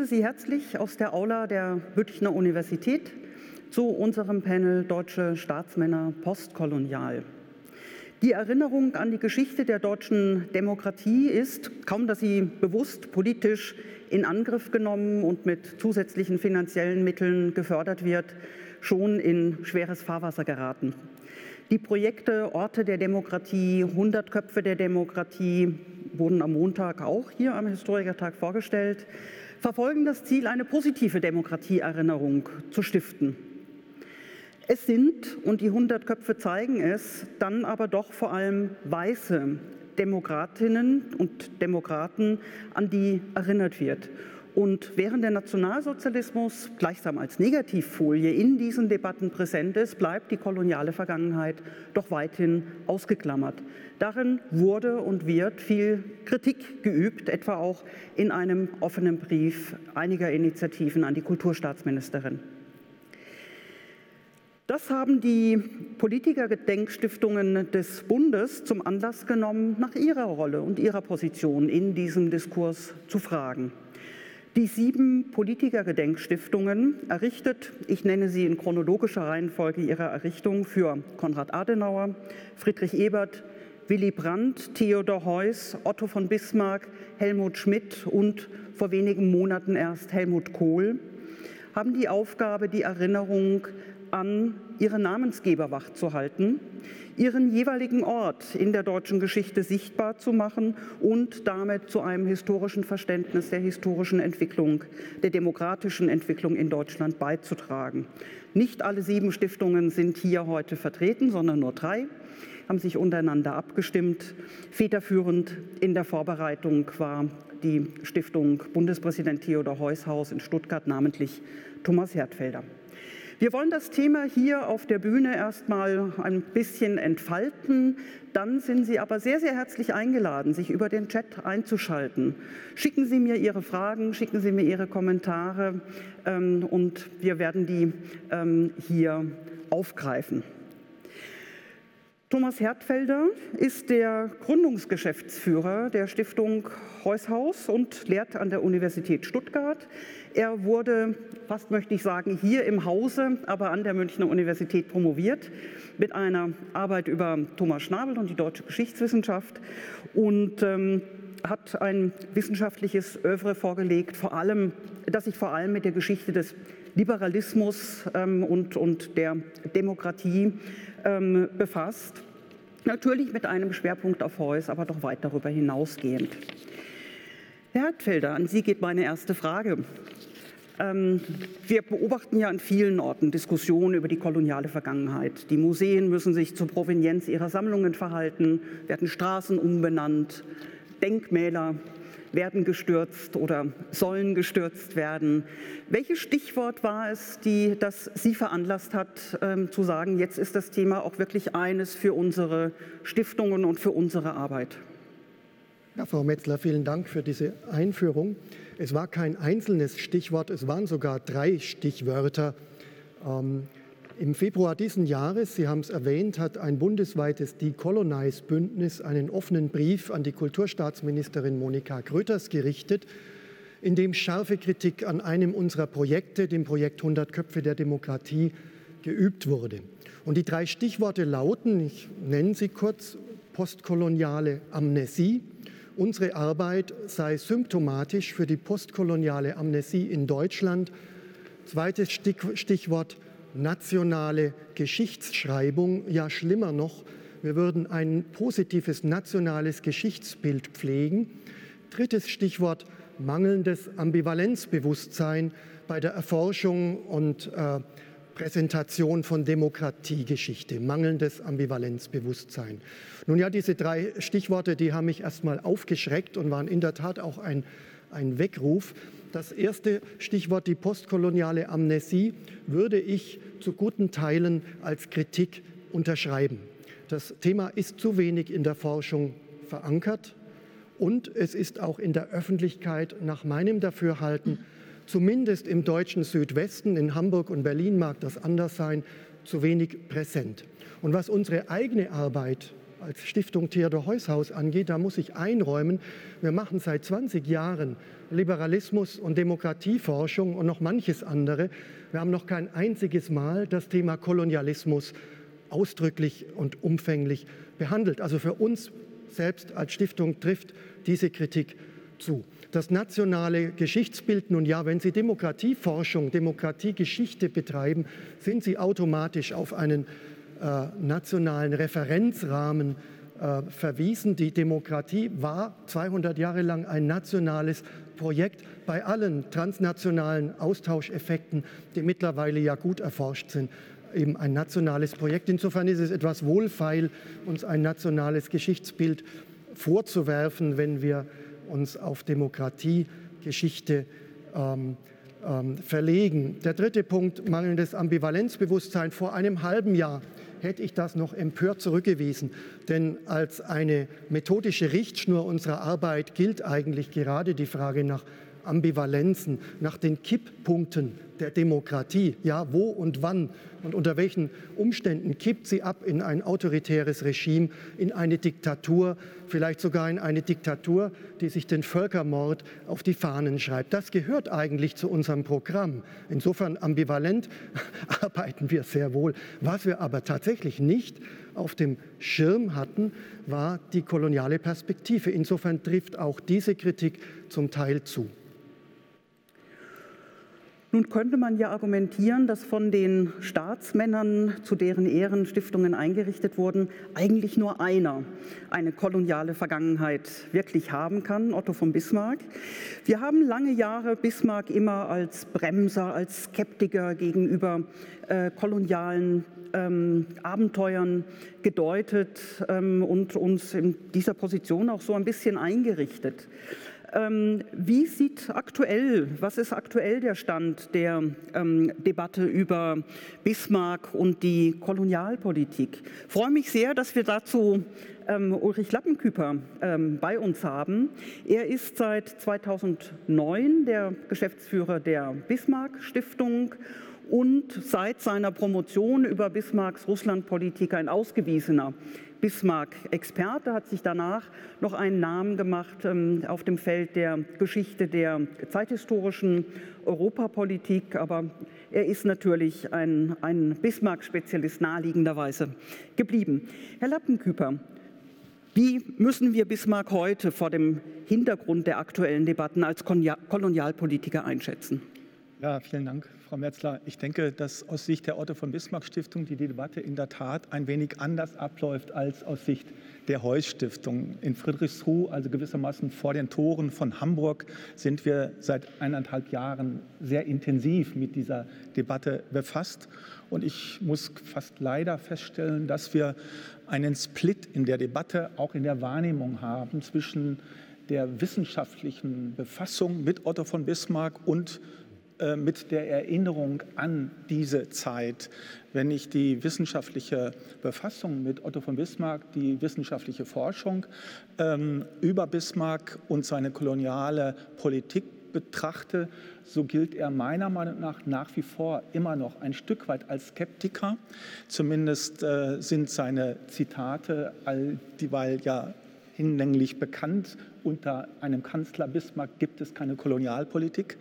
begrüße Sie herzlich aus der Aula der Münchner Universität zu unserem Panel Deutsche Staatsmänner postkolonial. Die Erinnerung an die Geschichte der deutschen Demokratie ist, kaum dass sie bewusst politisch in Angriff genommen und mit zusätzlichen finanziellen Mitteln gefördert wird, schon in schweres Fahrwasser geraten. Die Projekte Orte der Demokratie, 100 Köpfe der Demokratie wurden am Montag auch hier am Historikertag vorgestellt, verfolgen das Ziel, eine positive Demokratieerinnerung zu stiften. Es sind, und die 100 Köpfe zeigen es, dann aber doch vor allem weiße Demokratinnen und Demokraten, an die erinnert wird. Und während der Nationalsozialismus gleichsam als Negativfolie in diesen Debatten präsent ist, bleibt die koloniale Vergangenheit doch weithin ausgeklammert. Darin wurde und wird viel Kritik geübt, etwa auch in einem offenen Brief einiger Initiativen an die Kulturstaatsministerin. Das haben die Politikergedenkstiftungen des Bundes zum Anlass genommen, nach ihrer Rolle und ihrer Position in diesem Diskurs zu fragen. Die sieben Politikergedenkstiftungen errichtet, ich nenne sie in chronologischer Reihenfolge ihrer Errichtung für Konrad Adenauer, Friedrich Ebert, Willy Brandt, Theodor Heuss, Otto von Bismarck, Helmut Schmidt und vor wenigen Monaten erst Helmut Kohl, haben die Aufgabe, die Erinnerung an ihre Namensgeber wachzuhalten, ihren jeweiligen Ort in der deutschen Geschichte sichtbar zu machen und damit zu einem historischen Verständnis der historischen Entwicklung, der demokratischen Entwicklung in Deutschland beizutragen. Nicht alle sieben Stiftungen sind hier heute vertreten, sondern nur drei haben sich untereinander abgestimmt. Federführend in der Vorbereitung war die Stiftung Bundespräsident Theodor Heuss Haus in Stuttgart, namentlich Thomas Hertfelder. Wir wollen das Thema hier auf der Bühne erstmal ein bisschen entfalten. Dann sind Sie aber sehr, sehr herzlich eingeladen, sich über den Chat einzuschalten. Schicken Sie mir Ihre Fragen, schicken Sie mir Ihre Kommentare ähm, und wir werden die ähm, hier aufgreifen. Thomas Hertfelder ist der Gründungsgeschäftsführer der Stiftung Heushaus und lehrt an der Universität Stuttgart. Er wurde, fast möchte ich sagen, hier im Hause, aber an der Münchner Universität promoviert mit einer Arbeit über Thomas Schnabel und die deutsche Geschichtswissenschaft und ähm, hat ein wissenschaftliches Övre vorgelegt, vor allem, das sich vor allem mit der Geschichte des Liberalismus ähm, und, und der Demokratie ähm, befasst. Natürlich mit einem Schwerpunkt auf Heuss, aber doch weit darüber hinausgehend. Herr Hartfelder, an Sie geht meine erste Frage. Ähm, wir beobachten ja an vielen Orten Diskussionen über die koloniale Vergangenheit. Die Museen müssen sich zur Provenienz ihrer Sammlungen verhalten, werden Straßen umbenannt, Denkmäler werden gestürzt oder sollen gestürzt werden. Welches Stichwort war es, die, das Sie veranlasst hat, ähm, zu sagen, jetzt ist das Thema auch wirklich eines für unsere Stiftungen und für unsere Arbeit? Ja, Frau Metzler, vielen Dank für diese Einführung. Es war kein einzelnes Stichwort, es waren sogar drei Stichwörter. Ähm, im Februar diesen Jahres, Sie haben es erwähnt, hat ein bundesweites Decolonize-Bündnis einen offenen Brief an die Kulturstaatsministerin Monika Grütters gerichtet, in dem scharfe Kritik an einem unserer Projekte, dem Projekt 100 Köpfe der Demokratie, geübt wurde. Und die drei Stichworte lauten, ich nenne sie kurz, postkoloniale Amnesie. Unsere Arbeit sei symptomatisch für die postkoloniale Amnesie in Deutschland. Zweites Stichwort nationale Geschichtsschreibung, ja schlimmer noch, wir würden ein positives nationales Geschichtsbild pflegen. Drittes Stichwort mangelndes Ambivalenzbewusstsein bei der Erforschung und äh, Präsentation von Demokratiegeschichte, mangelndes Ambivalenzbewusstsein. Nun ja, diese drei Stichworte, die haben mich erstmal aufgeschreckt und waren in der Tat auch ein, ein Weckruf. Das erste Stichwort, die postkoloniale Amnesie, würde ich zu guten Teilen als Kritik unterschreiben. Das Thema ist zu wenig in der Forschung verankert und es ist auch in der Öffentlichkeit nach meinem Dafürhalten, zumindest im deutschen Südwesten, in Hamburg und Berlin mag das anders sein, zu wenig präsent. Und was unsere eigene Arbeit als Stiftung Theodor Heushaus angeht, da muss ich einräumen, wir machen seit 20 Jahren Liberalismus und Demokratieforschung und noch manches andere. Wir haben noch kein einziges Mal das Thema Kolonialismus ausdrücklich und umfänglich behandelt. Also für uns selbst als Stiftung trifft diese Kritik zu. Das nationale Geschichtsbild, nun ja, wenn Sie Demokratieforschung, Demokratiegeschichte betreiben, sind Sie automatisch auf einen äh, nationalen Referenzrahmen äh, verwiesen. Die Demokratie war 200 Jahre lang ein nationales Projekt bei allen transnationalen Austauscheffekten, die mittlerweile ja gut erforscht sind eben ein nationales Projekt. Insofern ist es etwas wohlfeil, uns ein nationales Geschichtsbild vorzuwerfen, wenn wir uns auf Demokratie, Geschichte ähm, ähm, verlegen. Der dritte Punkt, mangelndes Ambivalenzbewusstsein. Vor einem halben Jahr hätte ich das noch empört zurückgewiesen. Denn als eine methodische Richtschnur unserer Arbeit gilt eigentlich gerade die Frage nach Ambivalenzen, nach den Kipppunkten der Demokratie. Ja, wo und wann und unter welchen Umständen kippt sie ab in ein autoritäres Regime, in eine Diktatur, vielleicht sogar in eine Diktatur, die sich den Völkermord auf die Fahnen schreibt. Das gehört eigentlich zu unserem Programm. Insofern ambivalent arbeiten wir sehr wohl. Was wir aber tatsächlich nicht auf dem Schirm hatten, war die koloniale Perspektive. Insofern trifft auch diese Kritik zum Teil zu. Nun könnte man ja argumentieren, dass von den Staatsmännern, zu deren Ehren Stiftungen eingerichtet wurden, eigentlich nur einer eine koloniale Vergangenheit wirklich haben kann, Otto von Bismarck. Wir haben lange Jahre Bismarck immer als Bremser, als Skeptiker gegenüber äh, kolonialen ähm, Abenteuern gedeutet ähm, und uns in dieser Position auch so ein bisschen eingerichtet. Ähm, wie sieht aktuell, was ist aktuell der Stand der ähm, Debatte über Bismarck und die Kolonialpolitik? Ich freue mich sehr, dass wir dazu ähm, Ulrich Lappenküper ähm, bei uns haben. Er ist seit 2009 der Geschäftsführer der Bismarck Stiftung und seit seiner Promotion über Bismarcks Russlandpolitik ein ausgewiesener Bismarck-Experte, hat sich danach noch einen Namen gemacht ähm, auf dem Feld der Geschichte der zeithistorischen Europapolitik. Aber er ist natürlich ein, ein Bismarck-Spezialist naheliegenderweise geblieben. Herr Lappenküper, wie müssen wir Bismarck heute vor dem Hintergrund der aktuellen Debatten als Kolonialpolitiker einschätzen? Ja, vielen Dank, Frau Metzler. Ich denke, dass aus Sicht der Otto von Bismarck Stiftung die Debatte in der Tat ein wenig anders abläuft als aus Sicht der Heuss Stiftung. In Friedrichsruh, also gewissermaßen vor den Toren von Hamburg, sind wir seit eineinhalb Jahren sehr intensiv mit dieser Debatte befasst. Und ich muss fast leider feststellen, dass wir einen Split in der Debatte, auch in der Wahrnehmung haben zwischen der wissenschaftlichen Befassung mit Otto von Bismarck und mit der Erinnerung an diese Zeit. Wenn ich die wissenschaftliche Befassung mit Otto von Bismarck, die wissenschaftliche Forschung ähm, über Bismarck und seine koloniale Politik betrachte, so gilt er meiner Meinung nach nach wie vor immer noch ein Stück weit als Skeptiker. Zumindest äh, sind seine Zitate all dieweil ja hinlänglich bekannt. Unter einem Kanzler Bismarck gibt es keine Kolonialpolitik,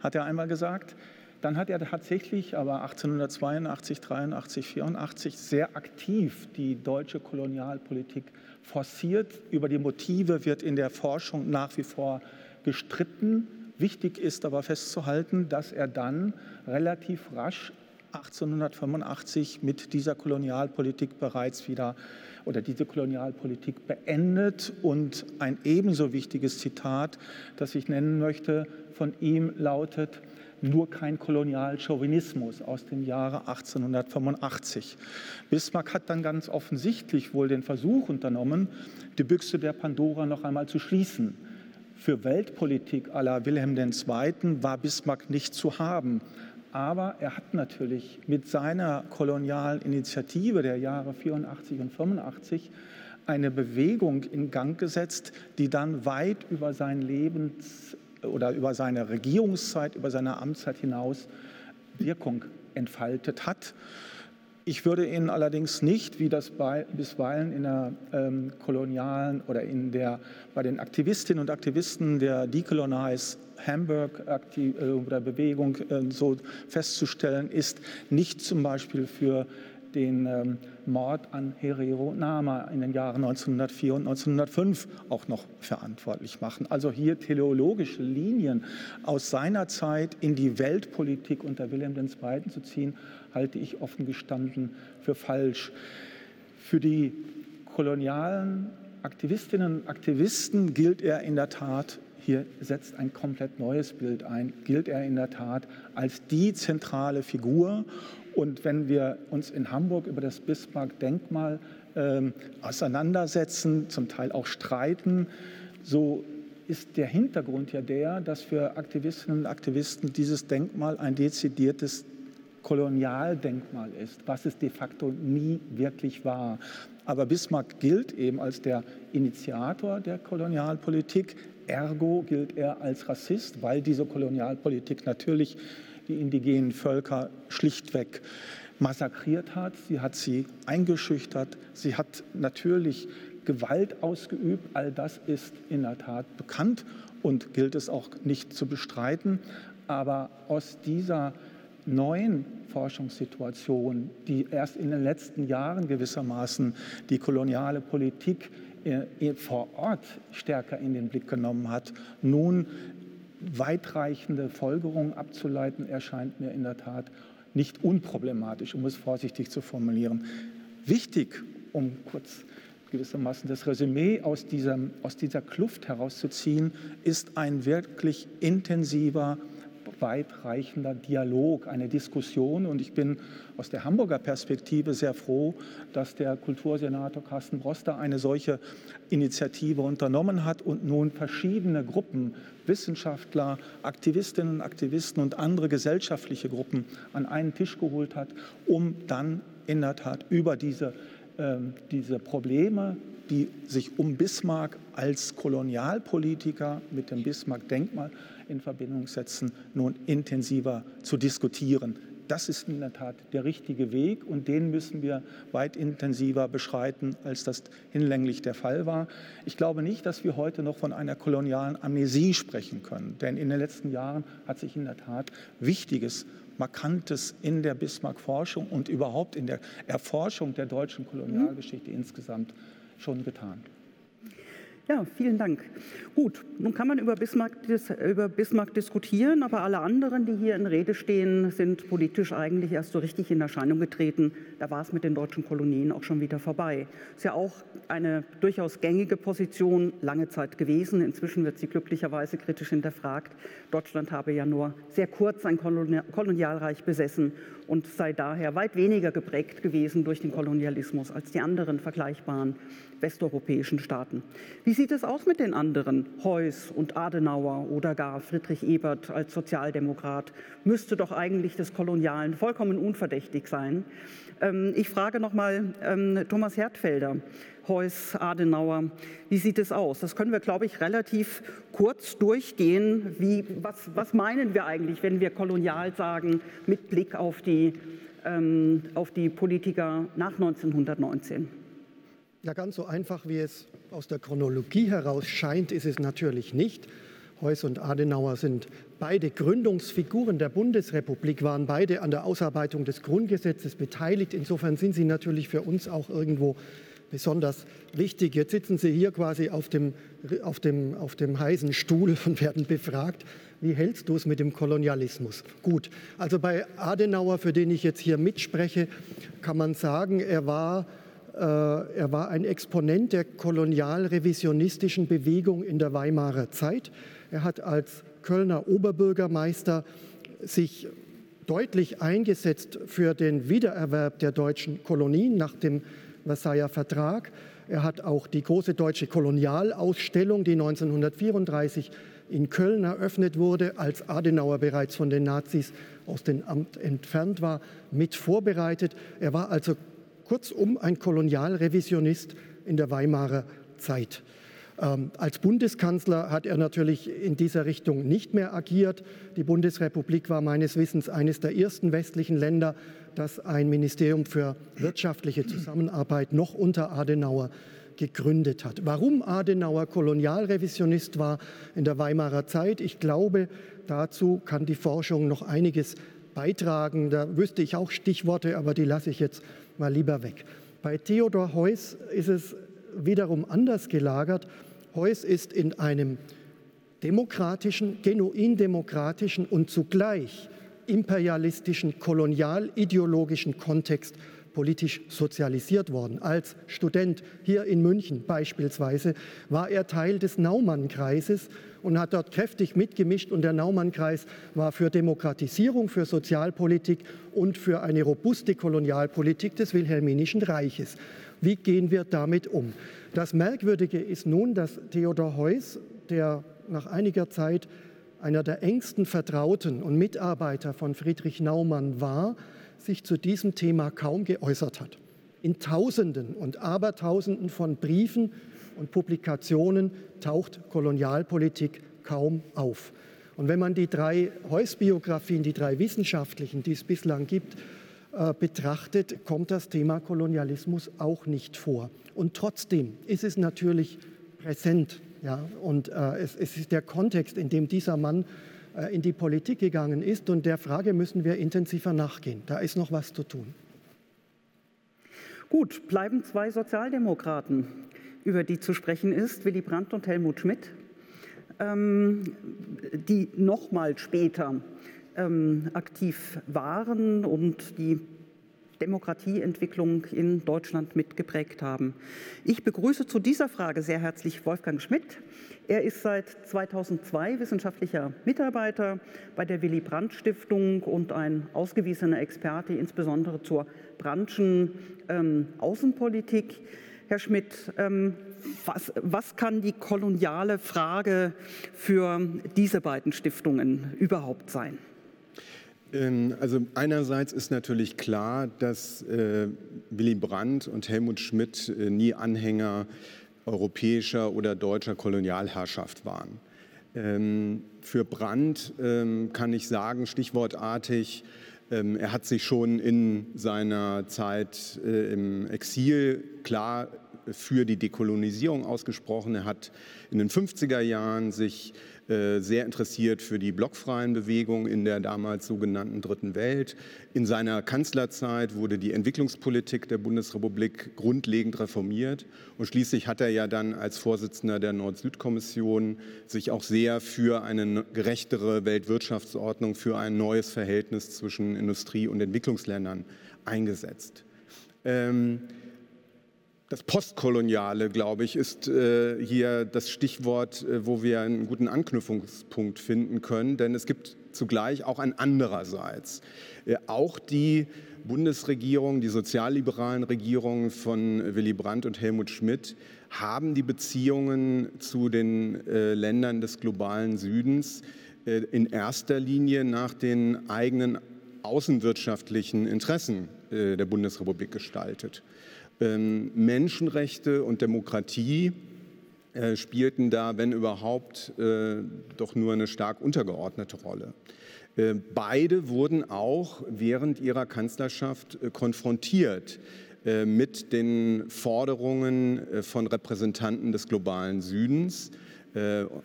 hat er einmal gesagt. Dann hat er tatsächlich aber 1882, 83, 84 sehr aktiv die deutsche Kolonialpolitik forciert. Über die Motive wird in der Forschung nach wie vor gestritten. Wichtig ist aber festzuhalten, dass er dann relativ rasch 1885 mit dieser Kolonialpolitik bereits wieder oder diese Kolonialpolitik beendet. Und ein ebenso wichtiges Zitat, das ich nennen möchte, von ihm lautet, nur kein Kolonialchauvinismus aus dem Jahre 1885. Bismarck hat dann ganz offensichtlich wohl den Versuch unternommen, die Büchse der Pandora noch einmal zu schließen. Für Weltpolitik aller Wilhelm II. war Bismarck nicht zu haben. Aber er hat natürlich mit seiner kolonialen Initiative der Jahre 84 und 85 eine Bewegung in Gang gesetzt, die dann weit über sein Lebens oder über seine Regierungszeit, über seine Amtszeit hinaus Wirkung entfaltet hat. Ich würde Ihnen allerdings nicht, wie das bei, bisweilen in der ähm, kolonialen oder in der, bei den Aktivistinnen und Aktivisten der Decolonize Hamburg äh, oder Bewegung äh, so festzustellen ist, nicht zum Beispiel für den ähm, Mord an Herero Nama in den Jahren 1904 und 1905 auch noch verantwortlich machen. Also hier teleologische Linien aus seiner Zeit in die Weltpolitik unter Wilhelm II. zu ziehen, halte ich offen gestanden für falsch. Für die kolonialen Aktivistinnen und Aktivisten gilt er in der Tat hier setzt ein komplett neues Bild ein, gilt er in der Tat als die zentrale Figur und wenn wir uns in Hamburg über das Bismarck-Denkmal äh, auseinandersetzen, zum Teil auch streiten, so ist der Hintergrund ja der, dass für Aktivistinnen und Aktivisten dieses Denkmal ein dezidiertes Kolonialdenkmal ist, was es de facto nie wirklich war. Aber Bismarck gilt eben als der Initiator der Kolonialpolitik, ergo gilt er als Rassist, weil diese Kolonialpolitik natürlich die indigenen Völker schlichtweg massakriert hat. Sie hat sie eingeschüchtert. Sie hat natürlich Gewalt ausgeübt. All das ist in der Tat bekannt und gilt es auch nicht zu bestreiten. Aber aus dieser neuen Forschungssituation, die erst in den letzten Jahren gewissermaßen die koloniale Politik äh, vor Ort stärker in den Blick genommen hat, nun weitreichende Folgerungen abzuleiten, erscheint mir in der Tat nicht unproblematisch, um es vorsichtig zu formulieren. Wichtig, um kurz gewissermaßen das Resümee aus dieser, aus dieser Kluft herauszuziehen, ist ein wirklich intensiver weitreichender Dialog, eine Diskussion. Und ich bin aus der Hamburger Perspektive sehr froh, dass der Kultursenator Carsten Broster eine solche Initiative unternommen hat und nun verschiedene Gruppen, Wissenschaftler, Aktivistinnen Aktivisten und andere gesellschaftliche Gruppen an einen Tisch geholt hat, um dann in der Tat über diese, äh, diese Probleme die sich um Bismarck als Kolonialpolitiker mit dem Bismarck-Denkmal in Verbindung setzen, nun intensiver zu diskutieren. Das ist in der Tat der richtige Weg und den müssen wir weit intensiver beschreiten, als das hinlänglich der Fall war. Ich glaube nicht, dass wir heute noch von einer kolonialen Amnesie sprechen können, denn in den letzten Jahren hat sich in der Tat Wichtiges, Markantes in der Bismarck-Forschung und überhaupt in der Erforschung der deutschen Kolonialgeschichte mhm. insgesamt schon getan. Ja, vielen Dank. Gut, nun kann man über Bismarck, über Bismarck, diskutieren, aber alle anderen, die hier in Rede stehen, sind politisch eigentlich erst so richtig in Erscheinung getreten. Da war es mit den deutschen Kolonien auch schon wieder vorbei. Ist ja auch eine durchaus gängige Position lange Zeit gewesen. Inzwischen wird sie glücklicherweise kritisch hinterfragt. Deutschland habe ja nur sehr kurz ein Kolonialreich besessen und sei daher weit weniger geprägt gewesen durch den Kolonialismus als die anderen vergleichbaren westeuropäischen Staaten. Wie sieht es aus mit den anderen? Heuss und Adenauer oder gar Friedrich Ebert als Sozialdemokrat müsste doch eigentlich des Kolonialen vollkommen unverdächtig sein. Ähm, ich frage nochmal ähm, Thomas Hertfelder. Heuss, Adenauer. Wie sieht es aus? Das können wir, glaube ich, relativ kurz durchgehen. Wie, was, was meinen wir eigentlich, wenn wir kolonial sagen, mit Blick auf die, ähm, auf die Politiker nach 1919? Ja, ganz so einfach, wie es aus der Chronologie heraus scheint, ist es natürlich nicht. Heuss und Adenauer sind beide Gründungsfiguren der Bundesrepublik, waren beide an der Ausarbeitung des Grundgesetzes beteiligt. Insofern sind sie natürlich für uns auch irgendwo besonders wichtig. Jetzt sitzen Sie hier quasi auf dem, auf dem, auf dem heißen Stuhl und werden befragt. Wie hältst du es mit dem Kolonialismus? Gut, also bei Adenauer, für den ich jetzt hier mitspreche, kann man sagen, er war äh, er war ein Exponent der kolonialrevisionistischen Bewegung in der Weimarer Zeit. Er hat als Kölner Oberbürgermeister sich deutlich eingesetzt für den Wiedererwerb der deutschen Kolonien nach dem Versailler Vertrag. Er hat auch die große deutsche Kolonialausstellung, die 1934 in Köln eröffnet wurde, als Adenauer bereits von den Nazis aus dem Amt entfernt war, mit vorbereitet. Er war also kurzum ein Kolonialrevisionist in der Weimarer Zeit. Ähm, als Bundeskanzler hat er natürlich in dieser Richtung nicht mehr agiert. Die Bundesrepublik war meines Wissens eines der ersten westlichen Länder, das ein Ministerium für wirtschaftliche Zusammenarbeit noch unter Adenauer gegründet hat. Warum Adenauer Kolonialrevisionist war in der Weimarer Zeit, ich glaube, dazu kann die Forschung noch einiges beitragen. Da wüsste ich auch Stichworte, aber die lasse ich jetzt mal lieber weg. Bei Theodor Heuss ist es wiederum anders gelagert. Heuss ist in einem demokratischen, genuin demokratischen und zugleich imperialistischen, kolonialideologischen Kontext politisch sozialisiert worden. Als Student hier in München beispielsweise war er Teil des Naumann-Kreises und hat dort kräftig mitgemischt. Und der Naumann-Kreis war für Demokratisierung, für Sozialpolitik und für eine robuste Kolonialpolitik des Wilhelminischen Reiches. Wie gehen wir damit um? Das Merkwürdige ist nun, dass Theodor Heuss, der nach einiger Zeit einer der engsten Vertrauten und Mitarbeiter von Friedrich Naumann war, sich zu diesem Thema kaum geäußert hat. In Tausenden und Abertausenden von Briefen und Publikationen taucht Kolonialpolitik kaum auf. Und wenn man die drei Heuss-Biografien, die drei wissenschaftlichen, die es bislang gibt, betrachtet, kommt das Thema Kolonialismus auch nicht vor. Und trotzdem ist es natürlich präsent. Ja? Und äh, es, es, ist der Kontext, in dem dieser Mann äh, in die Politik gegangen ist. Und der Frage müssen wir intensiver nachgehen. Da ist noch was zu tun. Gut, bleiben zwei Sozialdemokraten, über die zu sprechen ist, Willy Brandt und Helmut Schmidt, ähm, die noch mal später ähm, aktiv waren und die Demokratieentwicklung in Deutschland mitgeprägt haben. Ich begrüße zu dieser Frage sehr herzlich Wolfgang Schmidt. Er ist seit 2002 wissenschaftlicher Mitarbeiter bei der Willy Brandt Stiftung und ein ausgewiesener Experte insbesondere zur Branchenaußenpolitik. Ähm, Herr Schmidt, ähm, was, was kann die koloniale Frage für diese beiden Stiftungen überhaupt sein? Ähm, also einerseits ist natürlich klar, dass äh, Willy Brandt und Helmut Schmidt äh, nie Anhänger europäischer oder deutscher Kolonialherrschaft waren. Ähm, für Brandt ähm, kann ich sagen, stichwortartig, er hat sich schon in seiner Zeit äh, im Exil klar für die Dekolonisierung ausgesprochen. Er hat in den 50er Jahren sich äh, sehr interessiert für die blockfreien Bewegungen in der damals sogenannten Dritten Welt. In seiner Kanzlerzeit wurde die Entwicklungspolitik der Bundesrepublik grundlegend reformiert und schließlich hat er ja dann als Vorsitzender der Nord-Süd-Kommission sich auch sehr für eine gerechtere Weltwirtschaftsordnung, für ein neues Verhältnis zwischen Industrie- und Entwicklungsländern eingesetzt. Ähm, das Postkoloniale, glaube ich, ist äh, hier das Stichwort, äh, wo wir einen guten Anknüpfungspunkt finden können, denn es gibt zugleich auch ein andererseits. Äh, auch die Bundesregierung, die sozialliberalen Regierungen von Willy Brandt und Helmut Schmidt haben die Beziehungen zu den äh, Ländern des globalen Südens äh, in erster Linie nach den eigenen außenwirtschaftlichen Interessen äh, der Bundesrepublik gestaltet. Ähm, Menschenrechte und Demokratie äh, spielten da, wenn überhaupt, äh, doch nur eine stark untergeordnete Rolle. Äh, beide wurden auch während ihrer Kanzlerschaft konfrontiert mit den Forderungen von Repräsentanten des globalen Südens,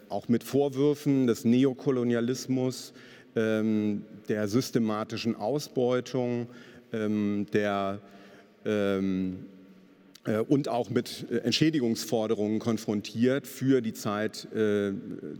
auch mit Vorwürfen des Neokolonialismus, ähm, der systematischen Ausbeutung, ähm, der und auch mit äh, Entschädigungsforderungen konfrontiert für die Zeit äh,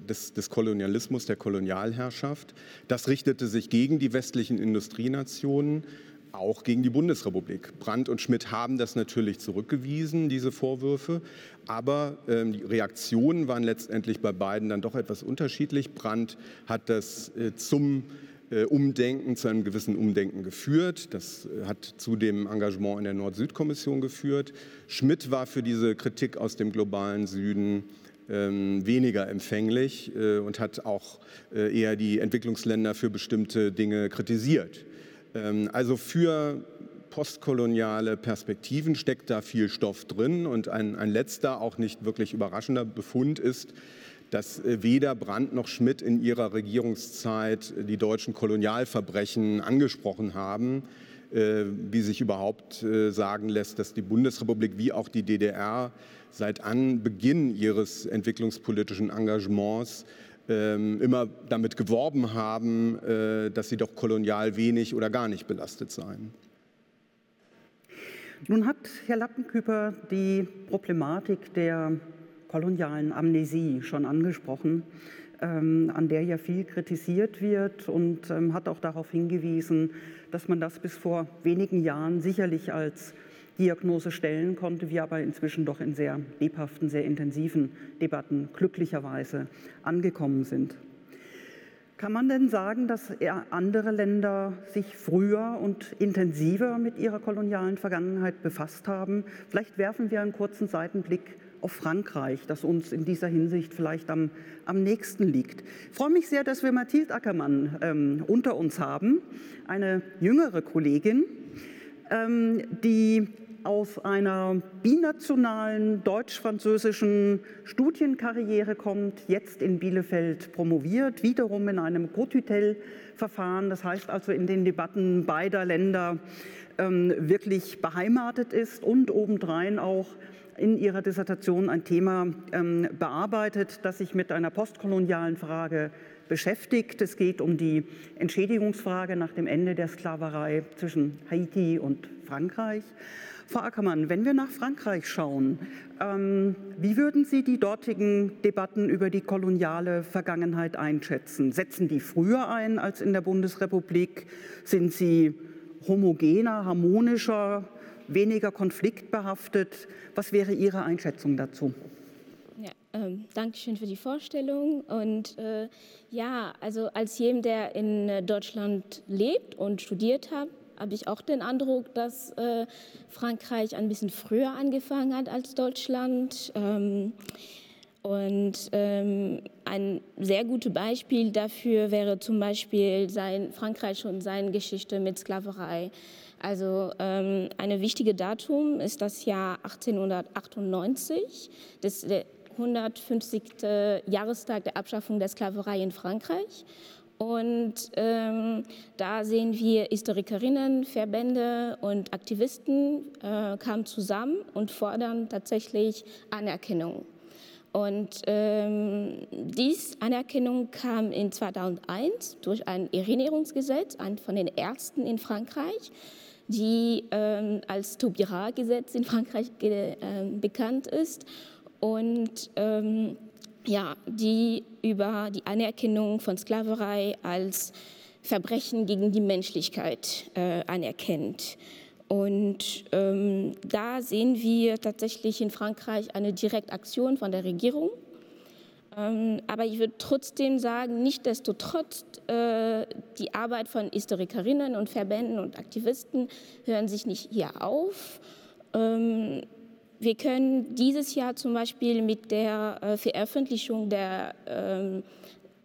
des, des, Kolonialismus, der Kolonialherrschaft. Das richtete sich gegen die westlichen Industrienationen, auch gegen die Bundesrepublik. Brandt und Schmidt haben das natürlich zurückgewiesen, diese Vorwürfe, aber ähm, die Reaktionen waren letztendlich bei beiden dann doch etwas unterschiedlich. Brandt hat das zum äh, Umdenken, zu einem gewissen Umdenken geführt. Das äh, hat zu dem Engagement in der Nord-Süd-Kommission geführt. Schmidt war für diese Kritik aus dem globalen Süden ähm, weniger empfänglich äh, und hat auch eher die Entwicklungsländer für bestimmte Dinge kritisiert. Ähm, also für postkoloniale Perspektiven steckt da viel Stoff drin. Und ein, ein letzter, auch nicht wirklich überraschender Befund ist, dass äh, weder Brandt noch Schmidt in ihrer Regierungszeit die deutschen Kolonialverbrechen angesprochen haben, äh, wie sich überhaupt äh, sagen lässt, dass die Bundesrepublik wie auch die DDR seit Anbeginn ihres entwicklungspolitischen Engagements ähm, immer damit geworben haben, dass sie doch kolonial wenig oder gar nicht belastet seien. Nun hat Herr Lappenküper die Problematik der kolonialen Amnesie schon angesprochen, ähm, an der ja viel kritisiert wird und ähm, hat auch darauf hingewiesen, dass man das bis vor wenigen Jahren sicherlich als Diagnose stellen konnte, wir aber inzwischen doch in sehr lebhaften, sehr intensiven Debatten glücklicherweise angekommen sind. Kann man denn sagen, dass andere Länder sich früher und intensiver mit ihrer kolonialen Vergangenheit befasst haben? Vielleicht werfen wir einen kurzen Seitenblick auf Frankreich, das uns in dieser Hinsicht vielleicht am, am nächsten liegt. Ich freue mich sehr, dass wir Mathilde Ackermann ähm, unter uns haben, eine jüngere Kollegin, ähm, die aus einer binationalen deutsch-französischen Studienkarriere kommt, jetzt in Bielefeld promoviert, wiederum in einem Cotutel-Verfahren, das heißt also in den Debatten beider Länder ähm, wirklich beheimatet ist und obendrein auch in ihrer Dissertation ein Thema ähm, bearbeitet, das sich mit einer postkolonialen Frage beschäftigt. Es geht um die Entschädigungsfrage nach dem Ende der Sklaverei zwischen Haiti und Frankreich. Frau Ackermann, wenn wir nach Frankreich schauen, ähm, wie würden Sie die dortigen Debatten über die koloniale Vergangenheit einschätzen? Setzen die früher ein als in der Bundesrepublik? Sind sie homogener, harmonischer? Weniger konfliktbehaftet. Was wäre Ihre Einschätzung dazu? Ja, ähm, schön für die Vorstellung. Und äh, ja, also als jemand, der in äh, Deutschland lebt und studiert hat, habe ich auch den Eindruck, dass äh, Frankreich ein bisschen früher angefangen hat als Deutschland. Ähm, und ähm, ein sehr gutes Beispiel dafür wäre zum Beispiel sein, Frankreich und seine Geschichte mit Sklaverei. Also ähm, eine wichtige Datum ist das Jahr 1898, das der 150. Jahrestag der Abschaffung der Sklaverei in Frankreich. Und ähm, da sehen wir Historikerinnen, Verbände und Aktivisten äh, kamen zusammen und fordern tatsächlich Anerkennung. Und ähm, diese Anerkennung kam in 2001 durch ein Erinnerungsgesetz, ein von den ersten in Frankreich die ähm, als Taubira-Gesetz in Frankreich äh, bekannt ist und ähm, ja, die über die Anerkennung von Sklaverei als Verbrechen gegen die Menschlichkeit äh, anerkennt. Und ähm, da sehen wir tatsächlich in Frankreich eine Direktaktion von der Regierung ähm, aber ich würde trotzdem sagen, nichtdestotrotz, äh, die Arbeit von Historikerinnen und Verbänden und Aktivisten hören sich nicht hier auf. Ähm, wir können dieses Jahr zum Beispiel mit der äh, Veröffentlichung der ähm,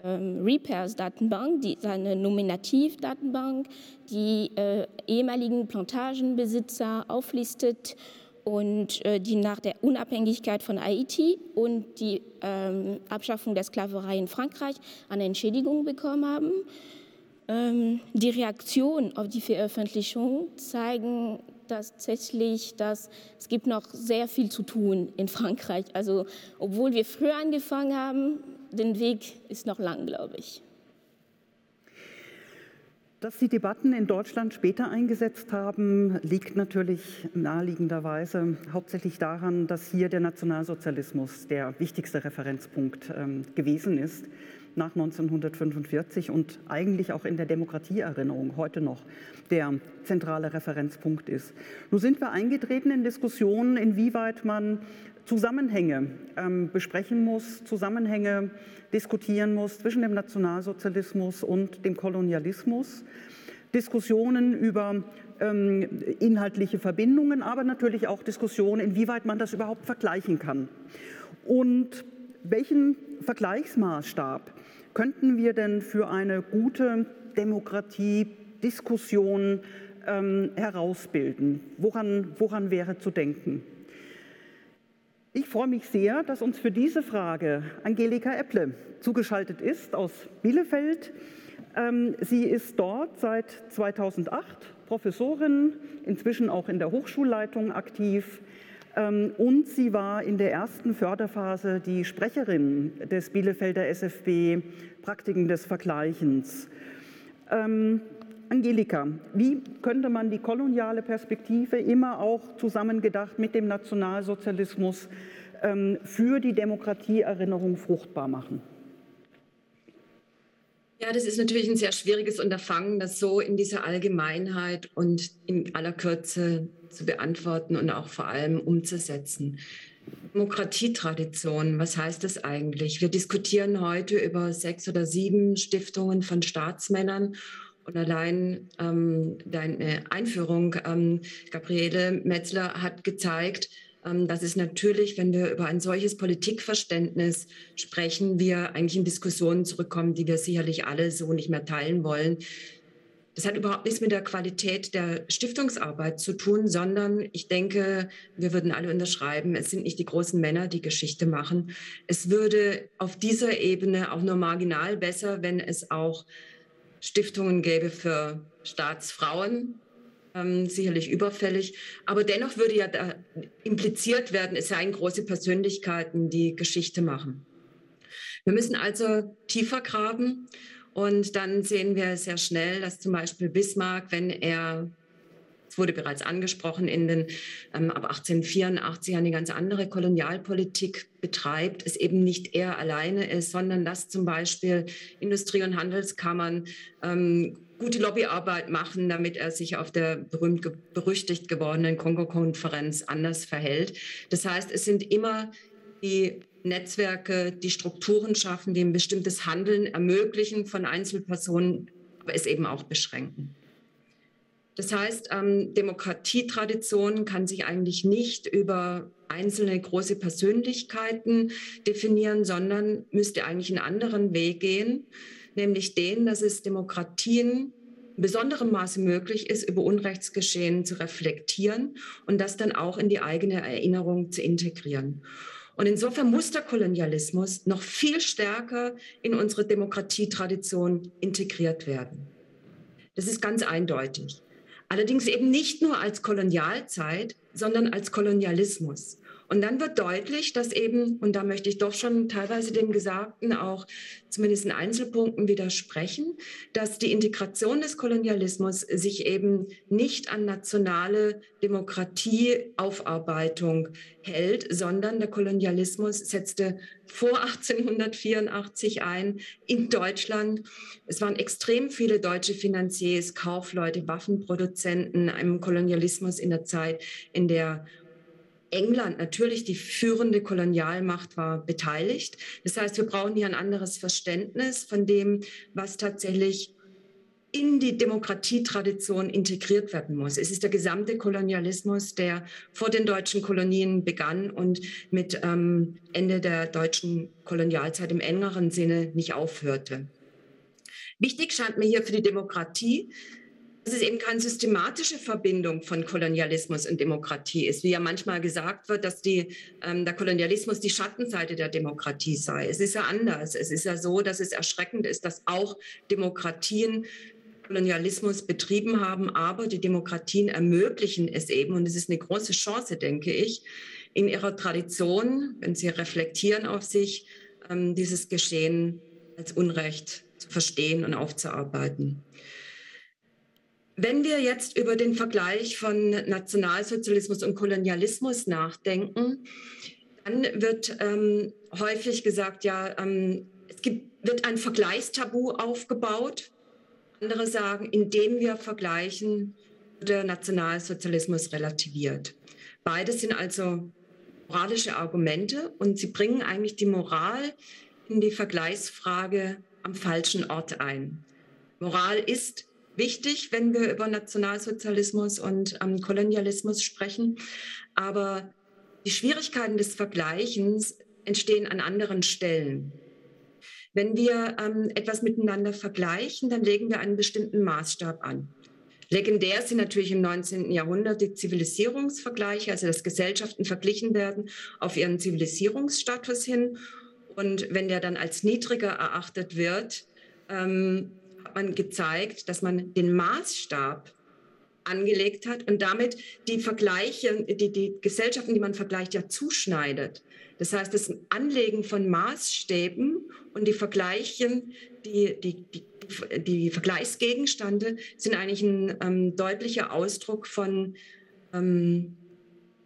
Repairs-Datenbank, die eine Nominativ-Datenbank, die äh, ehemaligen Plantagenbesitzer auflistet und äh, die nach der Unabhängigkeit von Haiti und die ähm, Abschaffung der Sklaverei in Frankreich eine Entschädigung bekommen haben. Ähm, die Reaktionen auf die Veröffentlichung zeigen tatsächlich, dass es gibt noch sehr viel zu tun in Frankreich. Also obwohl wir früher angefangen haben, der Weg ist noch lang, glaube ich. Dass die Debatten in Deutschland später eingesetzt haben, liegt natürlich naheliegenderweise hauptsächlich daran, dass hier der Nationalsozialismus der wichtigste Referenzpunkt ähm, gewesen ist nach 1945 und eigentlich auch in der Demokratieerinnerung heute noch der zentrale Referenzpunkt ist. Nun sind wir eingetreten in Diskussionen, inwieweit man Zusammenhänge ähm, besprechen muss, Zusammenhänge diskutieren muss zwischen dem Nationalsozialismus und dem Kolonialismus. Diskussionen über ähm, inhaltliche Verbindungen, aber natürlich auch Diskussionen, inwieweit man das überhaupt vergleichen kann. Und welchen Vergleichsmaßstab könnten wir denn für eine gute Demokratie, Diskussion ähm, herausbilden? Woran, woran wäre zu denken? Ich freue mich sehr, dass uns für diese Frage Angelika Epple zugeschaltet ist aus Bielefeld. Ähm, sie ist dort seit 2008 Professorin, inzwischen auch in der Hochschulleitung aktiv. Ähm, und sie war in der ersten Förderphase die Sprecherin des Bielefelder SFB Praktiken des Vergleichens. Ähm, Angelika, wie könnte man die koloniale Perspektive immer auch zusammengedacht mit dem Nationalsozialismus ähm, für die Demokratieerinnerung fruchtbar machen? Ja, das ist natürlich ein sehr schwieriges Unterfangen, das so in dieser Allgemeinheit und in aller Kürze zu beantworten und auch vor allem umzusetzen. Demokratietradition, was heißt das eigentlich? Wir diskutieren heute über sechs oder sieben Stiftungen von Staatsmännern und allein ähm, deine Einführung, ähm, Gabriele Metzler, hat gezeigt, dass es natürlich, wenn wir über ein solches Politikverständnis sprechen, wir eigentlich in Diskussionen zurückkommen, die wir sicherlich alle so nicht mehr teilen wollen. Das hat überhaupt nichts mit der Qualität der Stiftungsarbeit zu tun, sondern ich denke, wir würden alle unterschreiben, es sind nicht die großen Männer, die Geschichte machen. Es würde auf dieser Ebene auch nur marginal besser, wenn es auch Stiftungen gäbe für Staatsfrauen, ähm, sicherlich überfällig. Aber dennoch würde ja da impliziert werden, es seien große Persönlichkeiten, die Geschichte machen. Wir müssen also tiefer graben und dann sehen wir sehr schnell, dass zum Beispiel Bismarck, wenn er es wurde bereits angesprochen, in den ähm, ab 1884 eine ganz andere Kolonialpolitik betreibt, es eben nicht er alleine ist, sondern dass zum Beispiel Industrie- und Handelskammern ähm, gute Lobbyarbeit machen, damit er sich auf der berühmt berüchtigt gewordenen Kongo-Konferenz anders verhält. Das heißt, es sind immer die Netzwerke, die Strukturen schaffen, die ein bestimmtes Handeln ermöglichen von Einzelpersonen, aber es eben auch beschränken. Das heißt, ähm, Demokratietradition kann sich eigentlich nicht über einzelne große Persönlichkeiten definieren, sondern müsste eigentlich einen anderen Weg gehen, nämlich den, dass es Demokratien in besonderem Maße möglich ist, über Unrechtsgeschehen zu reflektieren und das dann auch in die eigene Erinnerung zu integrieren. Und insofern muss der Kolonialismus noch viel stärker in unsere Demokratietradition integriert werden. Das ist ganz eindeutig. Allerdings eben nicht nur als Kolonialzeit, sondern als Kolonialismus. Und dann wird deutlich, dass eben, und da möchte ich doch schon teilweise dem Gesagten auch zumindest in Einzelpunkten widersprechen, dass die Integration des Kolonialismus sich eben nicht an nationale Demokratieaufarbeitung hält, sondern der Kolonialismus setzte vor 1884 ein in Deutschland. Es waren extrem viele deutsche Finanziers, Kaufleute, Waffenproduzenten im Kolonialismus in der Zeit, in der England natürlich die führende Kolonialmacht war beteiligt. Das heißt, wir brauchen hier ein anderes Verständnis von dem, was tatsächlich in die Demokratietradition integriert werden muss. Es ist der gesamte Kolonialismus, der vor den deutschen Kolonien begann und mit ähm, Ende der deutschen Kolonialzeit im engeren Sinne nicht aufhörte. Wichtig scheint mir hier für die Demokratie, dass es eben keine systematische Verbindung von Kolonialismus und Demokratie ist, wie ja manchmal gesagt wird, dass die, ähm, der Kolonialismus die Schattenseite der Demokratie sei. Es ist ja anders. Es ist ja so, dass es erschreckend ist, dass auch Demokratien Kolonialismus betrieben haben, aber die Demokratien ermöglichen es eben, und es ist eine große Chance, denke ich, in ihrer Tradition, wenn sie reflektieren auf sich, ähm, dieses Geschehen als Unrecht zu verstehen und aufzuarbeiten. Wenn wir jetzt über den Vergleich von Nationalsozialismus und Kolonialismus nachdenken, dann wird ähm, häufig gesagt, ja, ähm, es gibt, wird ein Vergleichstabu aufgebaut. Andere sagen, indem wir vergleichen, wird der Nationalsozialismus relativiert. Beides sind also moralische Argumente und sie bringen eigentlich die Moral in die Vergleichsfrage am falschen Ort ein. Moral ist wichtig, wenn wir über Nationalsozialismus und ähm, Kolonialismus sprechen. Aber die Schwierigkeiten des Vergleichens entstehen an anderen Stellen. Wenn wir ähm, etwas miteinander vergleichen, dann legen wir einen bestimmten Maßstab an. Legendär sind natürlich im 19. Jahrhundert die Zivilisierungsvergleiche, also dass Gesellschaften verglichen werden auf ihren Zivilisierungsstatus hin. Und wenn der dann als niedriger erachtet wird, ähm, man gezeigt, dass man den Maßstab angelegt hat und damit die Vergleiche, die, die Gesellschaften, die man vergleicht, ja zuschneidet. Das heißt, das Anlegen von Maßstäben und die Vergleiche, die, die, die, die Vergleichsgegenstände sind eigentlich ein ähm, deutlicher Ausdruck von ähm,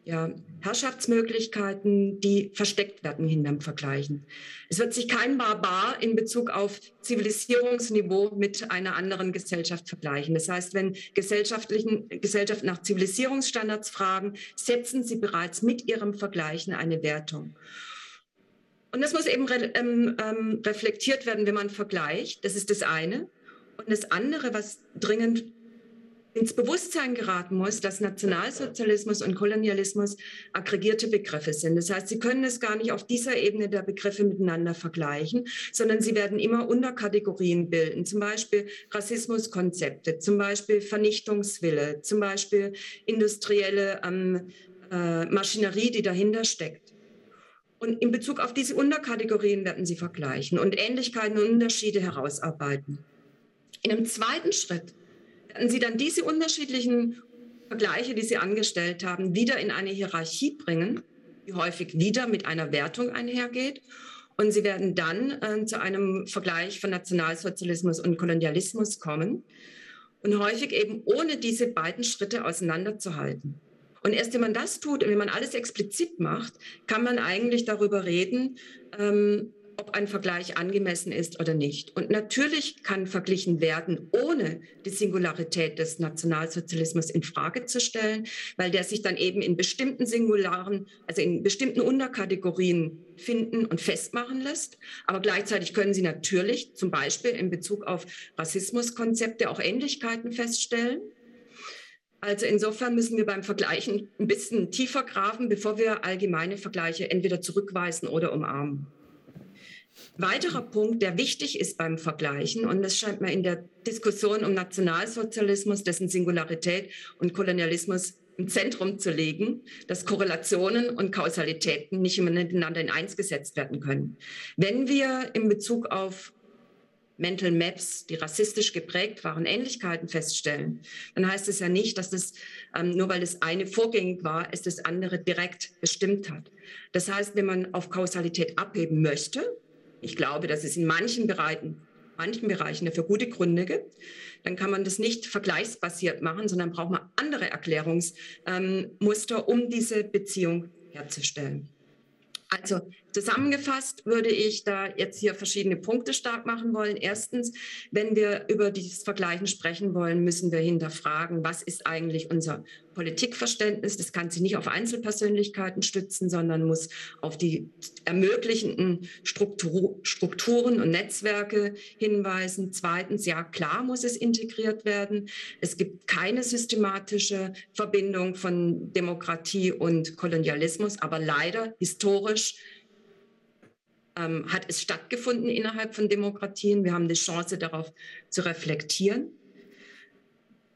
ja, Herrschaftsmöglichkeiten, die versteckt werden hinterm Vergleichen. Es wird sich kein Barbar in Bezug auf Zivilisierungsniveau mit einer anderen Gesellschaft vergleichen. Das heißt, wenn gesellschaftlichen, Gesellschaften nach Zivilisierungsstandards fragen, setzen sie bereits mit ihrem Vergleichen eine Wertung. Und das muss eben re ähm, ähm, reflektiert werden, wenn man vergleicht. Das ist das eine. Und das andere, was dringend ins Bewusstsein geraten muss, dass Nationalsozialismus und Kolonialismus aggregierte Begriffe sind. Das heißt, Sie können es gar nicht auf dieser Ebene der Begriffe miteinander vergleichen, sondern sie werden immer Unterkategorien bilden, zum Beispiel Rassismuskonzepte, zum Beispiel Vernichtungswille, zum Beispiel industrielle ähm, äh, Maschinerie, die dahinter steckt. Und in Bezug auf diese Unterkategorien werden Sie vergleichen und Ähnlichkeiten und Unterschiede herausarbeiten. In einem zweiten Schritt werden Sie dann diese unterschiedlichen Vergleiche, die Sie angestellt haben, wieder in eine Hierarchie bringen, die häufig wieder mit einer Wertung einhergeht. Und Sie werden dann äh, zu einem Vergleich von Nationalsozialismus und Kolonialismus kommen und häufig eben ohne diese beiden Schritte auseinanderzuhalten. Und erst wenn man das tut und wenn man alles explizit macht, kann man eigentlich darüber reden, ähm, ob ein Vergleich angemessen ist oder nicht. Und natürlich kann verglichen werden, ohne die Singularität des Nationalsozialismus in Frage zu stellen, weil der sich dann eben in bestimmten Singularen, also in bestimmten Unterkategorien finden und festmachen lässt. Aber gleichzeitig können Sie natürlich zum Beispiel in Bezug auf Rassismuskonzepte auch Ähnlichkeiten feststellen. Also insofern müssen wir beim Vergleichen ein bisschen tiefer graben, bevor wir allgemeine Vergleiche entweder zurückweisen oder umarmen. Weiterer Punkt, der wichtig ist beim Vergleichen, und das scheint mir in der Diskussion um Nationalsozialismus, dessen Singularität und Kolonialismus im Zentrum zu legen, dass Korrelationen und Kausalitäten nicht miteinander in eins gesetzt werden können. Wenn wir in Bezug auf Mental Maps, die rassistisch geprägt waren, Ähnlichkeiten feststellen, dann heißt es ja nicht, dass das ähm, nur weil das eine vorgängig war, es das andere direkt bestimmt hat. Das heißt, wenn man auf Kausalität abheben möchte, ich glaube, dass es in manchen Bereichen, manchen Bereichen dafür gute Gründe gibt, dann kann man das nicht vergleichsbasiert machen, sondern braucht man andere Erklärungsmuster, ähm, um diese Beziehung herzustellen. Also zusammengefasst würde ich da jetzt hier verschiedene Punkte stark machen wollen. Erstens, wenn wir über dieses Vergleichen sprechen wollen, müssen wir hinterfragen, was ist eigentlich unser Politikverständnis. Das kann sich nicht auf Einzelpersönlichkeiten stützen, sondern muss auf die ermöglichenden Struktur, Strukturen und Netzwerke hinweisen. Zweitens, ja, klar muss es integriert werden. Es gibt keine systematische Verbindung von Demokratie und Kolonialismus, aber leider historisch ähm, hat es stattgefunden innerhalb von Demokratien. Wir haben die Chance darauf zu reflektieren.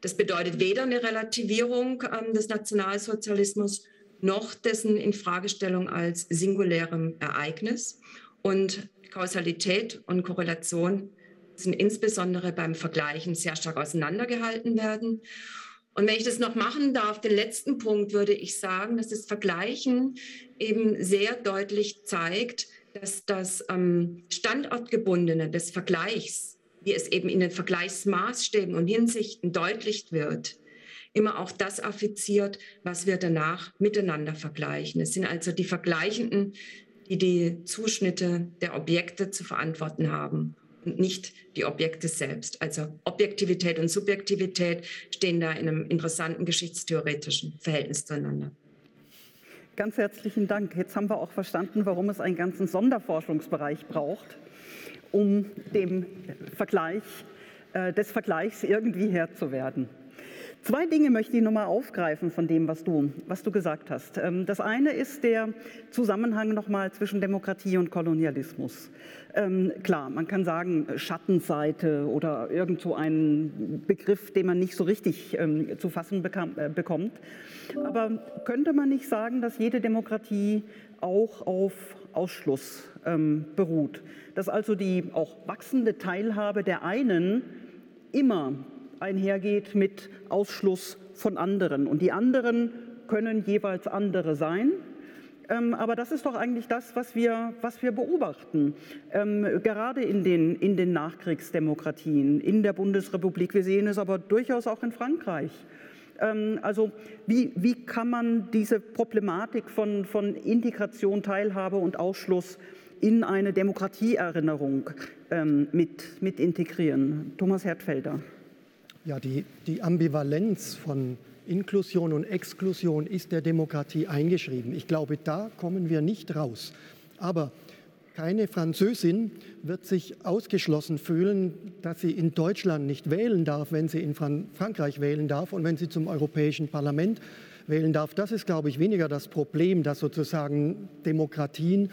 Das bedeutet weder eine Relativierung ähm, des Nationalsozialismus noch dessen Infragestellung als singulärem Ereignis. Und Kausalität und Korrelation sind insbesondere beim Vergleichen sehr stark auseinandergehalten werden. Und wenn ich das noch machen darf, den letzten Punkt würde ich sagen, dass das Vergleichen eben sehr deutlich zeigt, dass das ähm, Standortgebundene des Vergleichs wie es eben in den Vergleichsmaßstäben und Hinsichten deutlich wird, immer auch das affiziert, was wir danach miteinander vergleichen. Es sind also die Vergleichenden, die die Zuschnitte der Objekte zu verantworten haben und nicht die Objekte selbst. Also Objektivität und Subjektivität stehen da in einem interessanten geschichtstheoretischen Verhältnis zueinander. Ganz herzlichen Dank. Jetzt haben wir auch verstanden, warum es einen ganzen Sonderforschungsbereich braucht um dem Vergleich, äh, des Vergleichs irgendwie Herr zu werden. Zwei Dinge möchte ich nochmal aufgreifen von dem, was du, was du gesagt hast. Ähm, das eine ist der Zusammenhang nochmal zwischen Demokratie und Kolonialismus. Ähm, klar, man kann sagen Schattenseite oder irgend so ein Begriff, den man nicht so richtig ähm, zu fassen äh, bekommt. Aber könnte man nicht sagen, dass jede Demokratie auch auf Ausschluss beruht? Dass also die auch wachsende Teilhabe der einen immer einhergeht mit Ausschluss von anderen. Und die anderen können jeweils andere sein. Ähm, aber das ist doch eigentlich das, was wir, was wir beobachten, ähm, gerade in den, in den Nachkriegsdemokratien, in der Bundesrepublik. Wir sehen es aber durchaus auch in Frankreich. Ähm, also wie, wie kann man diese Problematik von, von Integration, Teilhabe und Ausschluss in eine Demokratieerinnerung ähm, mit, mit integrieren? Thomas Hertfelder. Ja, die, die Ambivalenz von Inklusion und Exklusion ist der Demokratie eingeschrieben. Ich glaube, da kommen wir nicht raus. Aber keine Französin wird sich ausgeschlossen fühlen, dass sie in Deutschland nicht wählen darf, wenn sie in Frankreich wählen darf und wenn sie zum Europäischen Parlament wählen darf. Das ist, glaube ich, weniger das Problem, dass sozusagen Demokratien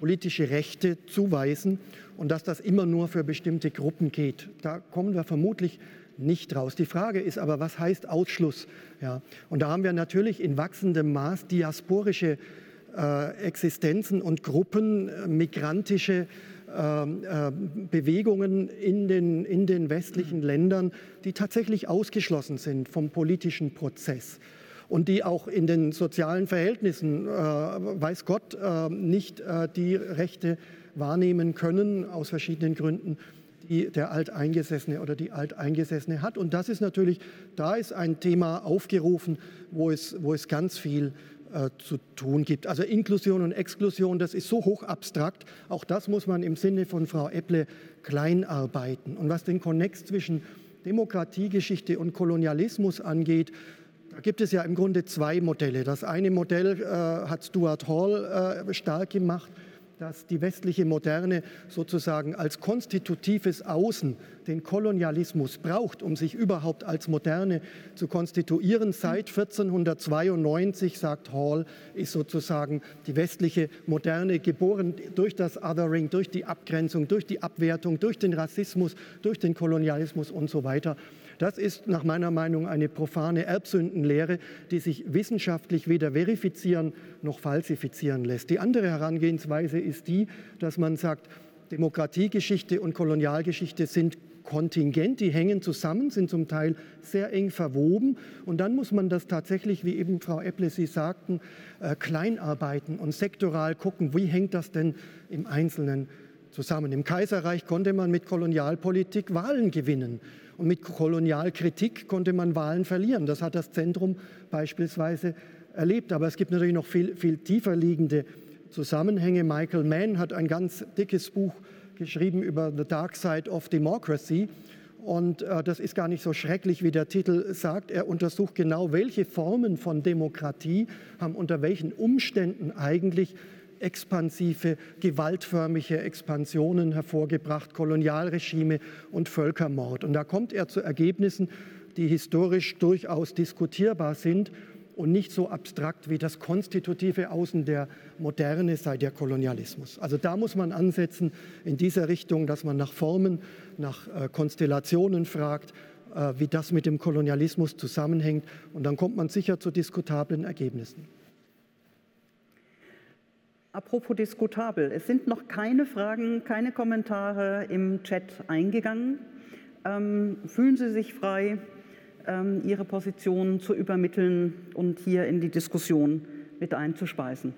politische Rechte zuweisen und dass das immer nur für bestimmte Gruppen geht. Da kommen wir vermutlich nicht raus. Die Frage ist aber, was heißt Ausschluss? Ja, und da haben wir natürlich in wachsendem Maß diasporische äh, Existenzen und Gruppen, äh, migrantische ähm, äh, Bewegungen in den, in den westlichen Ländern, die tatsächlich ausgeschlossen sind vom politischen Prozess und die auch in den sozialen Verhältnissen, äh, weiß Gott, äh, nicht äh, die Rechte wahrnehmen können aus verschiedenen Gründen, die der Alteingesessene oder die Alteingesessene hat. Und das ist natürlich, da ist ein Thema aufgerufen, wo es, wo es ganz viel äh, zu tun gibt. Also Inklusion und Exklusion, das ist so hoch abstrakt. Auch das muss man im Sinne von Frau Epple kleinarbeiten. Und was den Konnex zwischen Demokratiegeschichte und Kolonialismus angeht, da gibt es ja im Grunde zwei Modelle. Das eine Modell äh, hat Stuart Hall äh, stark gemacht dass die westliche Moderne sozusagen als konstitutives Außen den Kolonialismus braucht, um sich überhaupt als Moderne zu konstituieren. Seit 1492, sagt Hall, ist sozusagen die westliche Moderne geboren durch das Othering, durch die Abgrenzung, durch die Abwertung, durch den Rassismus, durch den Kolonialismus und so weiter. Das ist nach meiner Meinung eine profane Erbsündenlehre, die sich wissenschaftlich weder verifizieren noch falsifizieren lässt. Die andere Herangehensweise ist die, dass man sagt, Demokratiegeschichte und Kolonialgeschichte sind kontingent, die hängen zusammen, sind zum Teil sehr eng verwoben. Und dann muss man das tatsächlich, wie eben Frau Epple Sie sagten, äh, kleinarbeiten und sektoral gucken, wie hängt das denn im Einzelnen zusammen. Im Kaiserreich konnte man mit Kolonialpolitik Wahlen gewinnen. Und mit Kolonialkritik konnte man Wahlen verlieren. Das hat das Zentrum beispielsweise erlebt. Aber es gibt natürlich noch viel, viel tiefer liegende Zusammenhänge. Michael Mann hat ein ganz dickes Buch geschrieben über The Dark Side of Democracy. Und äh, das ist gar nicht so schrecklich, wie der Titel sagt. Er untersucht genau, welche Formen von Demokratie haben unter welchen Umständen eigentlich expansive, gewaltförmige Expansionen hervorgebracht, Kolonialregime und Völkermord. Und da kommt er zu Ergebnissen, die historisch durchaus diskutierbar sind und nicht so abstrakt wie das konstitutive Außen der Moderne sei der Kolonialismus. Also da muss man ansetzen in dieser Richtung, dass man nach Formen, nach äh, Konstellationen fragt, äh, wie das mit dem Kolonialismus zusammenhängt. Und dann kommt man sicher zu diskutablen Ergebnissen. Apropos diskutabel, es sind noch keine Fragen, keine Kommentare im Chat eingegangen. Ähm, fühlen Sie sich frei, ähm, Ihre Position zu übermitteln und hier in die Diskussion mit einzuspeisen.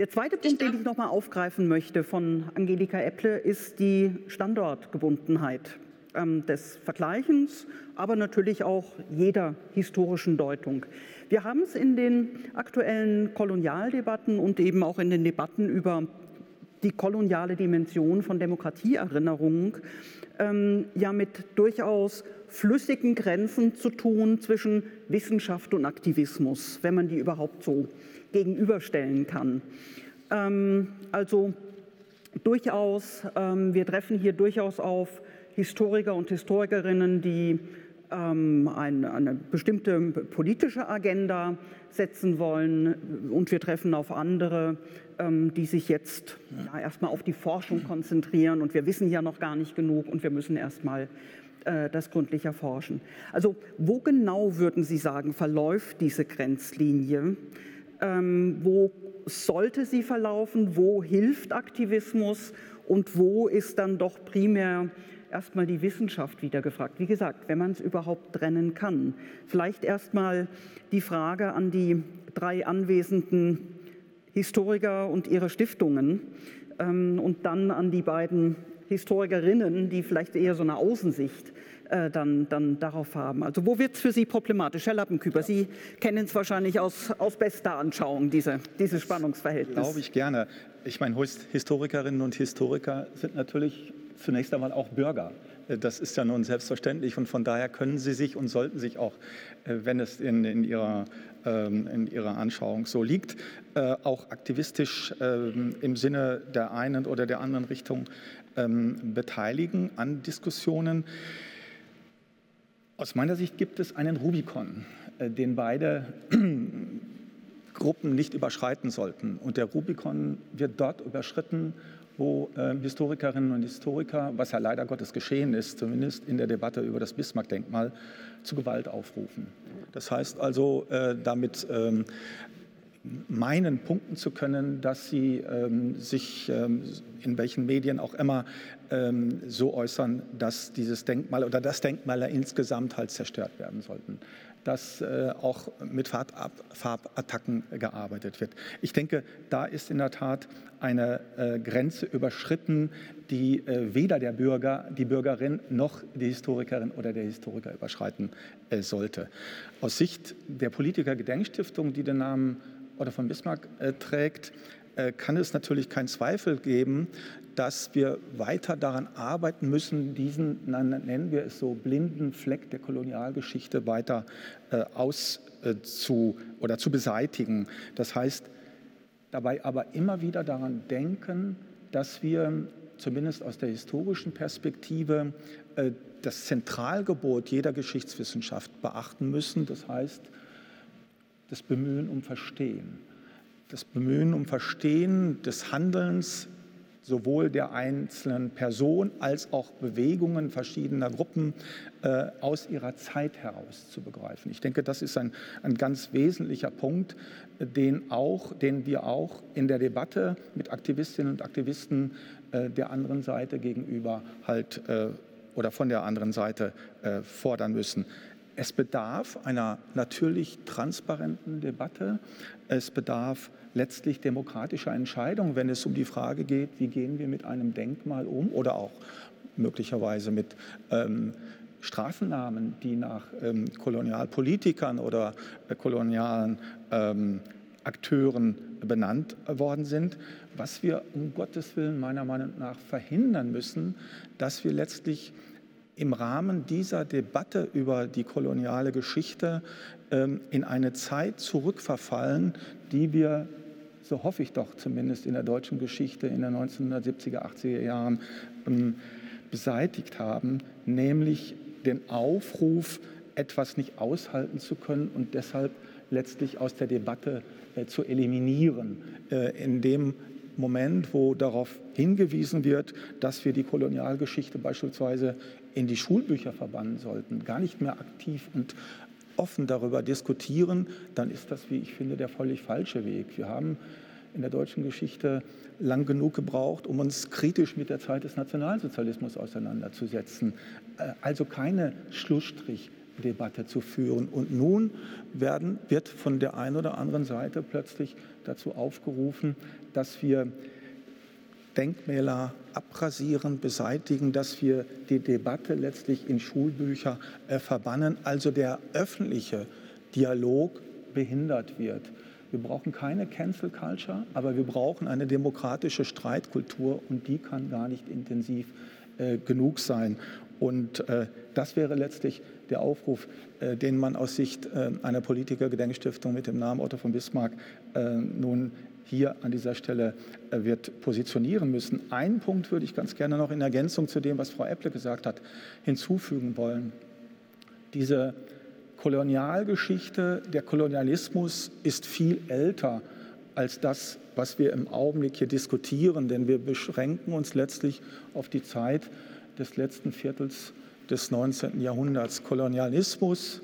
Der zweite Punkt, den ich noch mal aufgreifen möchte von Angelika Epple, ist die Standortgebundenheit ähm, des Vergleichens, aber natürlich auch jeder historischen Deutung. Wir haben es in den aktuellen Kolonialdebatten und eben auch in den Debatten über die koloniale Dimension von Demokratieerinnerung ähm, ja mit durchaus flüssigen Grenzen zu tun zwischen Wissenschaft und Aktivismus, wenn man die überhaupt so gegenüberstellen kann. Ähm, also durchaus, ähm, wir treffen hier durchaus auf Historiker und Historikerinnen, die eine, eine bestimmte politische Agenda setzen wollen und wir treffen auf andere, ähm, die sich jetzt ja, erstmal auf die Forschung konzentrieren und wir wissen ja noch gar nicht genug und wir müssen erstmal äh, das gründlich erforschen. Also wo genau würden Sie sagen, verläuft diese Grenzlinie? Ähm, wo sollte sie verlaufen? Wo hilft Aktivismus? Und wo ist dann doch primär erstmal die Wissenschaft wieder gefragt. Wie gesagt, wenn man es überhaupt trennen kann. Vielleicht erstmal die Frage an die drei anwesenden Historiker und ihre Stiftungen ähm, und dann an die beiden Historikerinnen, die vielleicht eher so eine Außensicht äh, dann, dann darauf haben. Also wo wird es für Sie problematisch? Herr Lappenküper, Sie kennen es wahrscheinlich aus, aus bester Anschauung, diese, dieses Spannungsverhältnis. Glaube ich gerne. Ich meine, Historikerinnen und Historiker sind natürlich zunächst einmal auch Bürger. Äh, das ist ja nun selbstverständlich und von daher können sie sich und sollten sich auch, äh, wenn es in, in, ihrer, ähm, in ihrer Anschauung so liegt, äh, auch aktivistisch ähm, im Sinne der einen oder der anderen Richtung ähm, beteiligen an Diskussionen. Aus meiner Sicht gibt es einen Rubikon, den beide Gruppen nicht überschreiten sollten. Und der Rubikon wird dort überschritten, wo äh, Historikerinnen und Historiker, was ja leider Gottes geschehen ist, zumindest in der Debatte über das Bismarck-Denkmal, zu Gewalt aufrufen. Das heißt also, äh, damit ähm, meinen, punkten zu können, dass sie ähm, sich ähm, in welchen Medien auch immer ähm, so äußern, dass dieses Denkmal oder das Denkmal insgesamt halt zerstört werden sollten dass äh, auch mit Farbattacken gearbeitet wird. Ich denke, da ist in der Tat eine äh, Grenze überschritten, die äh, weder der Bürger, die Bürgerin noch die Historikerin oder der Historiker überschreiten sollte. Aus Sicht der Politiker Gedenkstiftung, die den Namen Otto von Bismarck trägt, kann es natürlich keinen Zweifel geben, dass wir weiter daran arbeiten müssen, diesen, nennen wir es so, blinden Fleck der Kolonialgeschichte weiter äh, aus äh, oder zu beseitigen. Das heißt, dabei aber immer wieder daran denken, dass wir zumindest aus der historischen Perspektive äh, das Zentralgebot jeder Geschichtswissenschaft beachten müssen. Das heißt, das Bemühen um Verstehen. Das Bemühen um Verstehen des Handelns sowohl der einzelnen Person als auch Bewegungen verschiedener Gruppen äh, aus ihrer Zeit heraus zu begreifen. Ich denke, das ist ein, ein ganz wesentlicher Punkt, den, auch, den wir auch in der Debatte mit Aktivistinnen und Aktivisten äh, der anderen Seite gegenüber halt äh, oder von der anderen Seite äh, fordern müssen. Es bedarf einer natürlich transparenten Debatte. Es bedarf letztlich demokratischer Entscheidungen, wenn es um die Frage geht, wie gehen wir mit einem Denkmal um oder auch möglicherweise mit ähm, Straßennamen, die nach ähm, Kolonialpolitikern oder äh, kolonialen ähm, Akteuren benannt worden sind. Was wir um Gottes Willen meiner Meinung nach verhindern müssen, dass wir letztlich im Rahmen dieser Debatte über die koloniale Geschichte ähm, in eine Zeit zurückverfallen, die wir, so hoffe ich doch zumindest in der deutschen Geschichte in den 1970er, 80er Jahren ähm, beseitigt haben, nämlich den Aufruf, etwas nicht aushalten zu können und deshalb letztlich aus der Debatte äh, zu eliminieren, äh, indem Moment, wo darauf hingewiesen wird, dass wir die Kolonialgeschichte beispielsweise in die Schulbücher verbannen sollten, gar nicht mehr aktiv und offen darüber diskutieren, dann ist das, wie ich finde, der völlig falsche Weg. Wir haben in der deutschen Geschichte lang genug gebraucht, um uns kritisch mit der Zeit des Nationalsozialismus auseinanderzusetzen. Äh, also keine Schlussstrichdebatte zu führen. Und nun werden, wird von der einen oder anderen Seite plötzlich dazu aufgerufen, dass wir Denkmäler abrasieren, beseitigen, dass wir die Debatte letztlich in Schulbücher äh, verbannen, also der öffentliche Dialog behindert wird. Wir brauchen keine Cancel Culture, aber wir brauchen eine demokratische Streitkultur und die kann gar nicht intensiv äh, genug sein. Und äh, das wäre letztlich der Aufruf, äh, den man aus Sicht äh, einer Politiker-Gedenkstiftung mit dem Namen Otto von Bismarck äh, nun hier an dieser Stelle wird positionieren müssen. Einen Punkt würde ich ganz gerne noch in Ergänzung zu dem, was Frau Epple gesagt hat, hinzufügen wollen. Diese Kolonialgeschichte, der Kolonialismus ist viel älter als das, was wir im Augenblick hier diskutieren, denn wir beschränken uns letztlich auf die Zeit des letzten Viertels des 19. Jahrhunderts. Kolonialismus,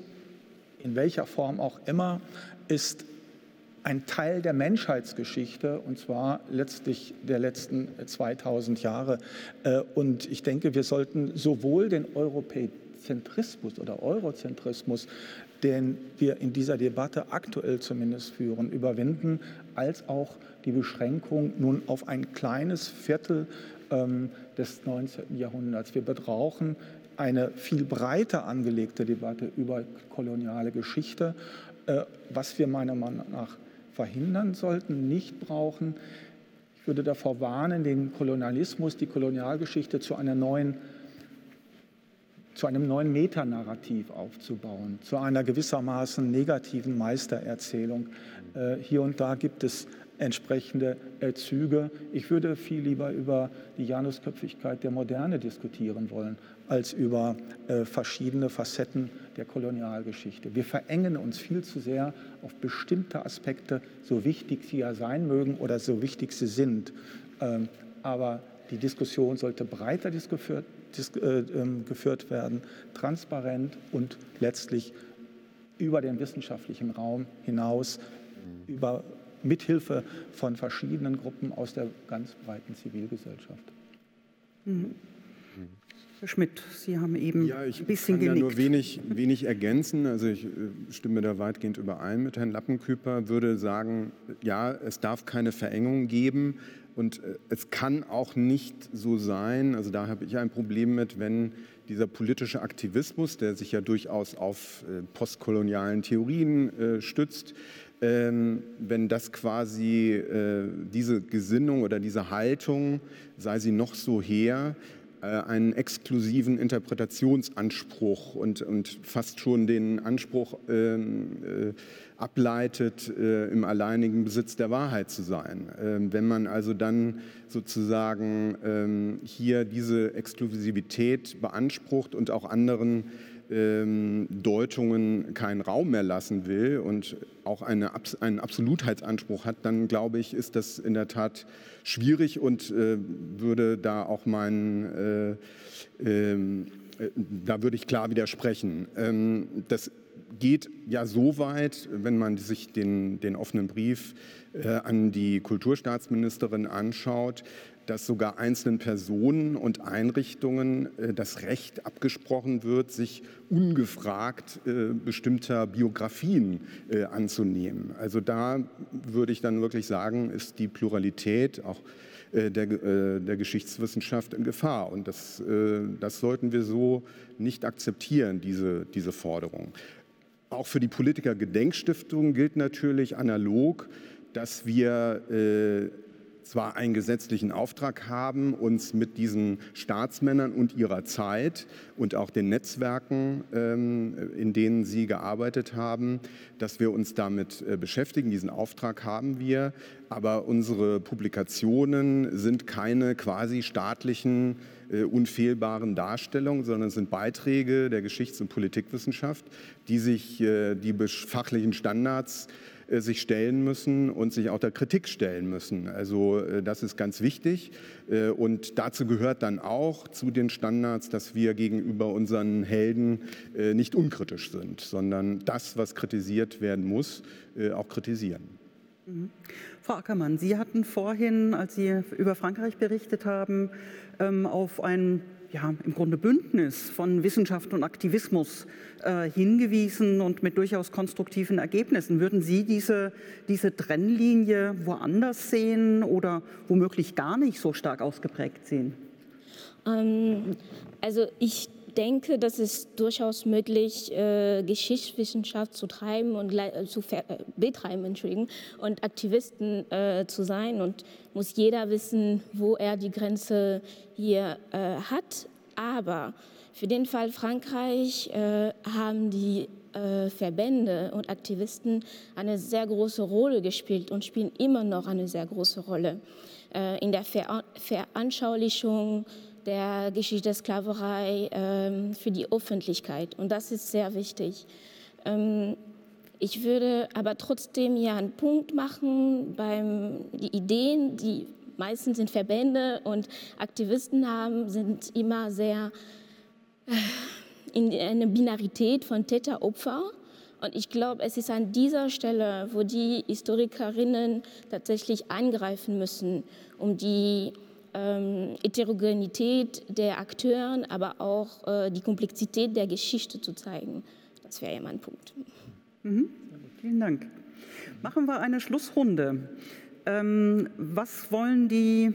in welcher Form auch immer, ist ein Teil der Menschheitsgeschichte und zwar letztlich der letzten 2000 Jahre. Äh, und ich denke, wir sollten sowohl den Europezentrismus oder Eurozentrismus, den wir in dieser Debatte aktuell zumindest führen, überwinden, als auch die Beschränkung nun auf ein kleines Viertel ähm, des 19. Jahrhunderts. Wir brauchen eine viel breiter angelegte Debatte über koloniale Geschichte, äh, was wir meiner Meinung nach verhindern sollten, nicht brauchen. Ich würde davor warnen, den Kolonialismus, die Kolonialgeschichte zu einer neuen zu einem neuen Metanarrativ aufzubauen, zu einer gewissermaßen negativen Meistererzählung. Äh, hier und da gibt es entsprechende äh, Züge. Ich würde viel lieber über die Janusköpfigkeit der Moderne diskutieren wollen, als über äh, verschiedene Facetten der Kolonialgeschichte. Wir verengen uns viel zu sehr auf bestimmte Aspekte, so wichtig sie ja sein mögen oder so wichtig sie sind. Ähm, aber die Diskussion sollte breiter geführt, äh, ähm, geführt werden, transparent und letztlich über den wissenschaftlichen Raum hinaus, über mithilfe von verschiedenen Gruppen aus der ganz breiten Zivilgesellschaft. Mhm. Herr Schmidt, Sie haben eben ja, ein bisschen genickt. Ja, nur wenig, wenig ergänzen. Also ich äh, stimme da weitgehend überein mit Herrn Lappenküper, würde sagen, ja, es darf keine Verengung geben und äh, es kann auch nicht so sein, also da habe ich ein Problem mit, wenn dieser politische Aktivismus, der sich ja durchaus auf äh, postkolonialen Theorien stützt, ähm, wenn das quasi äh, diese Gesinnung oder diese Haltung, sei sie noch so her, einen exklusiven Interpretationsanspruch und, und fast schon den Anspruch ähm, äh, ableitet, äh, im alleinigen Besitz der Wahrheit zu sein. Ähm, wenn man also dann sozusagen ähm, hier diese Exklusivität beansprucht und auch anderen ähm, Deutungen keinen Raum mehr lassen will und auch eine, einen Absolutheitsanspruch hat, dann glaube ich, ist das in der Tat schwierig und äh, würde da auch meinen, äh, ähm, äh, da würde ich klar widersprechen. Ähm, das geht ja so weit, wenn man sich den, den offenen Brief äh, an die Kulturstaatsministerin anschaut, dass sogar einzelnen Personen und Einrichtungen äh, das Recht abgesprochen wird, sich ungefragt äh, bestimmter Biografien äh, anzunehmen. Also da würde ich dann wirklich sagen, ist die Pluralität auch der, der Geschichtswissenschaft in Gefahr. Und das, das sollten wir so nicht akzeptieren, diese, diese Forderung. Auch für die Politiker-Gedenkstiftung gilt natürlich analog, dass wir zwar einen gesetzlichen Auftrag haben, uns mit diesen Staatsmännern und ihrer Zeit und auch den Netzwerken, ähm, in denen sie gearbeitet haben, dass wir uns damit äh, beschäftigen. Diesen Auftrag haben wir, aber unsere Publikationen sind keine quasi staatlichen, äh, unfehlbaren Darstellungen, sondern sind Beiträge der Geschichts- und Politikwissenschaft, die sich äh, die fachlichen Standards sich stellen müssen und sich auch der Kritik stellen müssen. Also äh, das ist ganz wichtig. Äh, und dazu gehört dann auch zu den Standards, dass wir gegenüber unseren Helden nicht unkritisch sind, sondern das, was kritisiert werden muss, auch kritisieren. Mhm. Frau Ackermann, Sie hatten vorhin, als Sie über Frankreich berichtet haben, ähm, auf ein ja, im Grunde Bündnis von Wissenschaft und Aktivismus äh, hingewiesen und mit durchaus konstruktiven Ergebnissen. Würden Sie diese, diese Trennlinie woanders sehen oder womöglich gar nicht so stark ausgeprägt sehen? Ähm, also ich denke, dass es durchaus möglich, äh, Geschichtswissenschaft zu treiben und äh, zu äh, betreiben, Entschuldigen, und Aktivisten äh, zu sein. Und muss jeder wissen, wo er die Grenze hier äh, hat. Aber für den Fall Frankreich äh, haben die Verbände und Aktivisten eine sehr große Rolle gespielt und spielen immer noch eine sehr große Rolle in der Veranschaulichung der Geschichte der Sklaverei ähm, für die Öffentlichkeit. Und das ist sehr wichtig. Ähm, ich würde aber trotzdem hier einen Punkt machen beim die Ideen, die meistens in Verbände und Aktivisten haben, sind immer sehr äh, in eine Binarität von Täter-Opfer. Und ich glaube, es ist an dieser Stelle, wo die Historikerinnen tatsächlich eingreifen müssen, um die ähm, Heterogenität der Akteuren, aber auch äh, die Komplexität der Geschichte zu zeigen. Das wäre ja mein Punkt. Mhm. Vielen Dank. Machen wir eine Schlussrunde. Ähm, was wollen die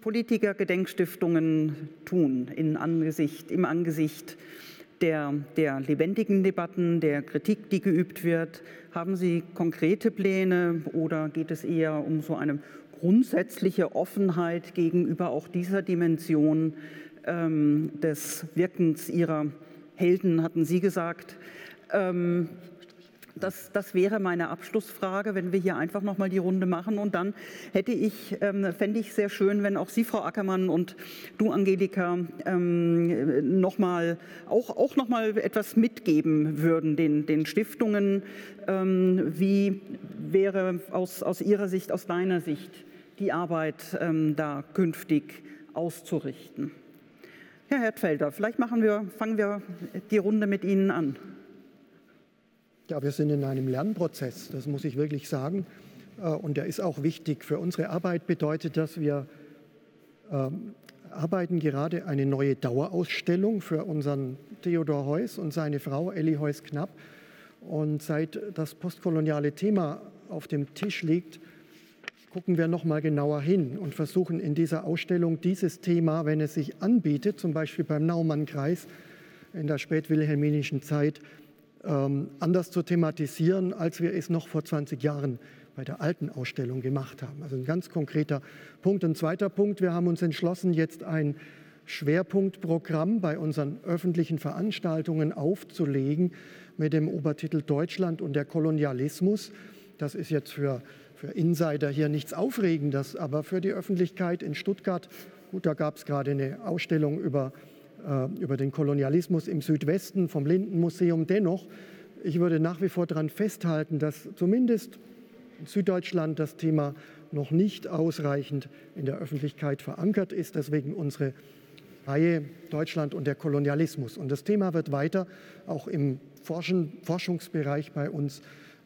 Politiker Gedenkstiftungen tun in Angesicht, im Angesicht der, der lebendigen Debatten, der Kritik, die geübt wird? Haben Sie konkrete Pläne oder geht es eher um so eine grundsätzliche Offenheit gegenüber auch dieser Dimension ähm, des Wirkens Ihrer Helden, hatten Sie gesagt? Ähm, das, das, wäre meine Abschlussfrage, wenn wir hier einfach noch mal die Runde machen. Und dann hätte ich, ähm, fände ich sehr schön, wenn auch Sie, Frau Ackermann, und du, Angelika, ähm, noch mal, auch, auch noch mal etwas mitgeben würden den, den Stiftungen. Ähm, wie wäre aus, aus Ihrer Sicht, aus deiner Sicht, die Arbeit ähm, da künftig auszurichten? Herr Hertfelder, vielleicht wir, fangen wir die Runde mit Ihnen an. Ja, wir sind in einem Lernprozess, das muss ich wirklich sagen. Äh, und der ist auch wichtig. Für unsere Arbeit bedeutet das, wir ähm, arbeiten gerade eine neue Dauerausstellung für unseren Theodor Heuss und seine Frau Elli Heuss-Knapp. Und seit das postkoloniale Thema auf dem Tisch liegt, gucken wir noch mal genauer hin und versuchen in dieser Ausstellung dieses Thema, wenn es sich anbietet, zum Beispiel beim Naumann-Kreis in der spätwilhelminischen Zeit, ähm, anders zu thematisieren, als wir es noch vor 20 Jahren bei der alten Ausstellung gemacht haben. Also ein ganz konkreter Punkt. Ein zweiter Punkt, wir haben uns entschlossen, jetzt ein Schwerpunktprogramm bei unseren öffentlichen Veranstaltungen aufzulegen mit dem Obertitel Deutschland und der Kolonialismus. Das ist jetzt für, für Insider hier nichts Aufregendes, aber für die Öffentlichkeit in Stuttgart, gut, da gab es gerade eine Ausstellung über äh, über den Kolonialismus im Südwesten vom Lindenmuseum. Dennoch, ich würde nach wie vor daran festhalten, dass zumindest in Süddeutschland das Thema noch nicht ausreichend in der Öffentlichkeit verankert ist. Deswegen unsere Reihe Deutschland und der Kolonialismus. Und das Thema wird weiter auch im Forschungsbereich bei uns